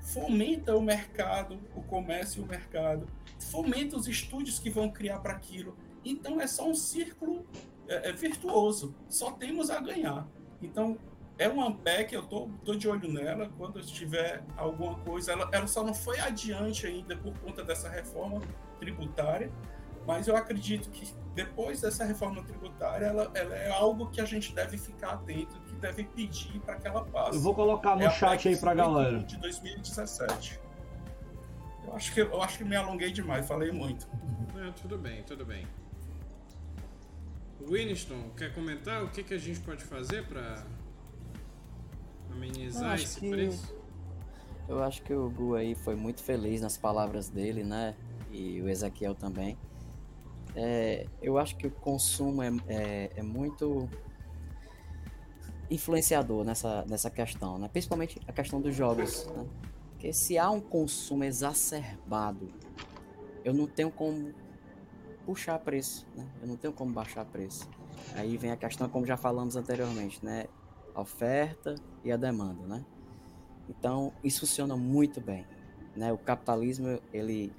fomenta o mercado, o comércio e o mercado, fomenta os estúdios que vão criar para aquilo. Então é só um círculo é, é virtuoso, só temos a ganhar. Então é uma PEC, eu tô, tô de olho nela. Quando tiver alguma coisa, ela, ela só não foi adiante ainda por conta dessa reforma tributária, mas eu acredito que depois dessa reforma tributária, ela, ela é algo que a gente deve ficar atento, que deve pedir para que ela passe. Eu vou colocar no é chat aí para galera. De 2017. Eu acho que eu acho que me alonguei demais, falei muito. Não, tudo bem, tudo bem. Winston, quer comentar o que, que a gente pode fazer para amenizar esse que, preço? Eu acho que o Gu aí foi muito feliz nas palavras dele, né? E o Ezequiel também. É, eu acho que o consumo é, é, é, muito influenciador nessa, nessa questão, né? Principalmente a questão dos jogos, né? Porque se há um consumo exacerbado, eu não tenho como puxar preço, né? Eu não tenho como baixar preço. Aí vem a questão, como já falamos anteriormente, né? A oferta e a demanda, né? Então, isso funciona muito bem, né? O capitalismo, ele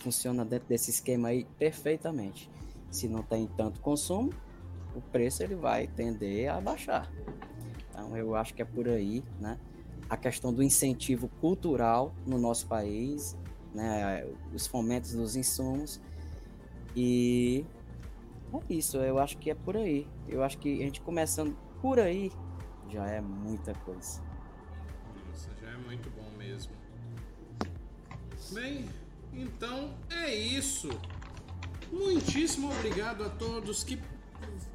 funciona dentro desse esquema aí perfeitamente. Se não tem tanto consumo, o preço ele vai tender a baixar. Então, eu acho que é por aí, né? A questão do incentivo cultural no nosso país, né, os fomentos dos insumos. E é isso, eu acho que é por aí. Eu acho que a gente começando por aí já é muita coisa. Nossa, já é muito bom mesmo. Bem, então é isso. Muitíssimo obrigado a todos que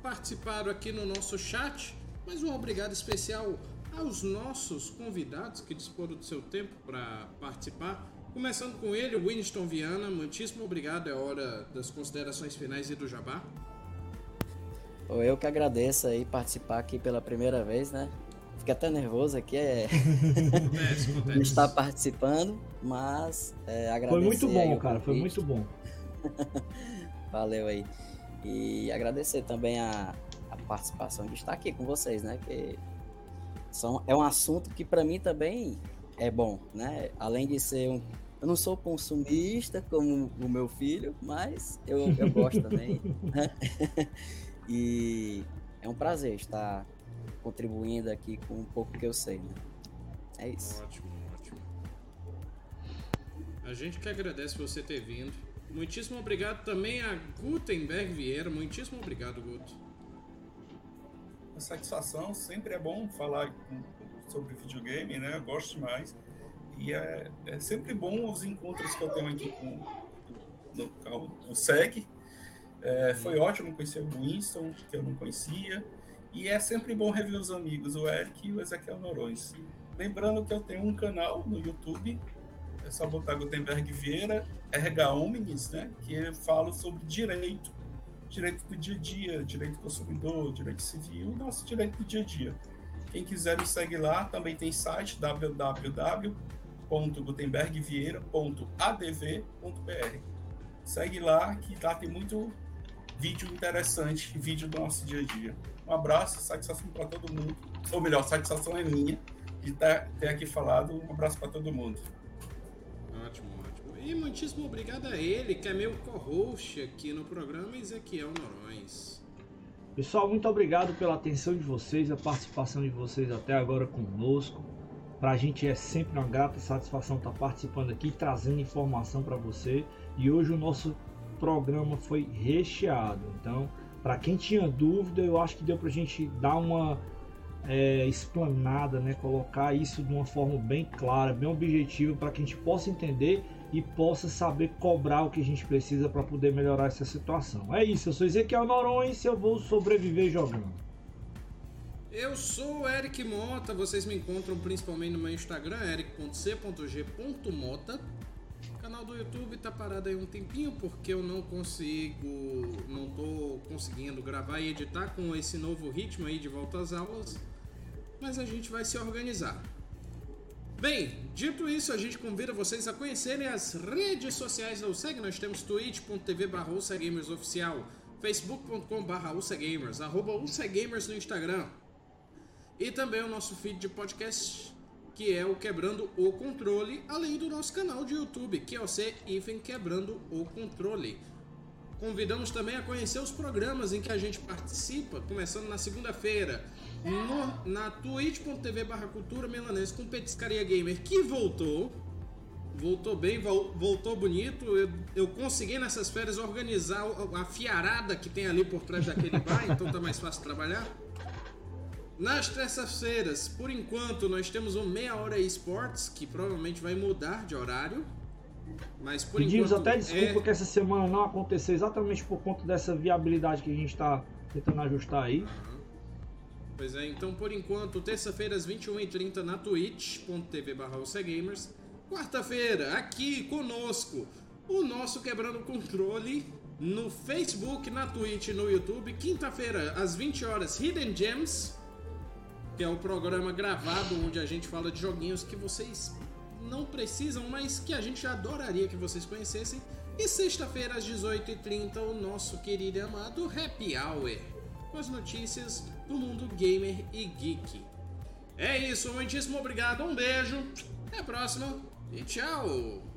participaram aqui no nosso chat. Mas um obrigado especial aos nossos convidados que disporam do seu tempo para participar. Começando com ele, Winston Viana. Muitíssimo obrigado. É hora das considerações finais e do jabá. Eu que agradeço aí participar aqui pela primeira vez, né? Fiquei até nervoso aqui, é. acontece, acontece. estar participando, mas é, agradeço. Foi muito bom, cara, foi muito bom. Valeu aí. E agradecer também a, a participação de estar aqui com vocês, né? Que são, é um assunto que para mim também é bom, né? Além de ser um. Eu não sou consumista como o meu filho, mas eu, eu gosto também. Né? e é um prazer estar contribuindo aqui com um pouco que eu sei. Né? É isso. Ótimo, ótimo. A gente que agradece você ter vindo. Muitíssimo obrigado também a Gutenberg Vieira. Muitíssimo obrigado, Guto. A satisfação, sempre é bom falar sobre videogame, né? Eu gosto demais. E é, é sempre bom os encontros que eu tenho aqui com no, o SEG. É, foi ótimo conhecer o Winston, que eu não conhecia. E é sempre bom rever os amigos, o Eric e o Ezequiel Norões. Lembrando que eu tenho um canal no YouTube, é só botar Gutenberg Vieira, RH Omnis, né? Que eu falo sobre direito, direito do dia a dia, direito do consumidor, direito civil, nosso direito do dia a dia. Quem quiser me segue lá, também tem site www.gutenbergvieira.adv.br. Segue lá que lá tem muito vídeo interessante, vídeo do nosso dia a dia. Um abraço, satisfação para todo mundo. Ou melhor, satisfação é minha de ter aqui falado. Um abraço para todo mundo. Ótimo, ótimo. E muitíssimo obrigado a ele, que é meu co-host aqui no programa, Ezequiel Norões. Pessoal, muito obrigado pela atenção de vocês, a participação de vocês até agora conosco. Para a gente é sempre uma grata satisfação estar participando aqui, trazendo informação para você. E hoje o nosso programa foi recheado. Então, para quem tinha dúvida, eu acho que deu para a gente dar uma é, explanada, né? colocar isso de uma forma bem clara, bem objetiva, para que a gente possa entender e possa saber cobrar o que a gente precisa para poder melhorar essa situação. É isso, eu sou Ezequiel Norões e eu vou sobreviver jogando. Eu sou Eric Mota, vocês me encontram principalmente no meu Instagram, eric.c.g.mota. Canal do YouTube tá parado aí um tempinho porque eu não consigo, não tô conseguindo gravar e editar com esse novo ritmo aí de volta às aulas, mas a gente vai se organizar. Bem, dito isso, a gente convida vocês a conhecerem as redes sociais da USEG. Nós temos twitch.tv barra oficial, facebook.com barra arroba no Instagram. E também o nosso feed de podcast, que é o Quebrando o Controle, além do nosso canal de YouTube, que é o C Ifen Quebrando o Controle. Convidamos também a conhecer os programas em que a gente participa, começando na segunda-feira, na twitch.tv barra cultura melanense com Petiscaria Gamer, que voltou. Voltou bem, voltou bonito. Eu, eu consegui nessas férias organizar a fiarada que tem ali por trás daquele bar, então tá mais fácil trabalhar. Nas terças-feiras, por enquanto, nós temos o Meia Hora Esports, que provavelmente vai mudar de horário. Mas por Pedimos enquanto. até desculpa é... que essa semana não aconteceu exatamente por conta dessa viabilidade que a gente está tentando ajustar aí. Uhum. Pois é, então por enquanto, terça-feira às 21h30 na twitch.tv Gamers. Quarta-feira, aqui conosco, o nosso Quebrando Controle no Facebook, na Twitch e no YouTube. Quinta-feira, às 20 horas, Hidden Gems é o programa gravado onde a gente fala de joguinhos que vocês não precisam, mas que a gente adoraria que vocês conhecessem. E sexta-feira às 18h30, o nosso querido e amado Happy Hour, com as notícias do mundo gamer e geek. É isso, muitíssimo obrigado, um beijo, até a próxima e tchau!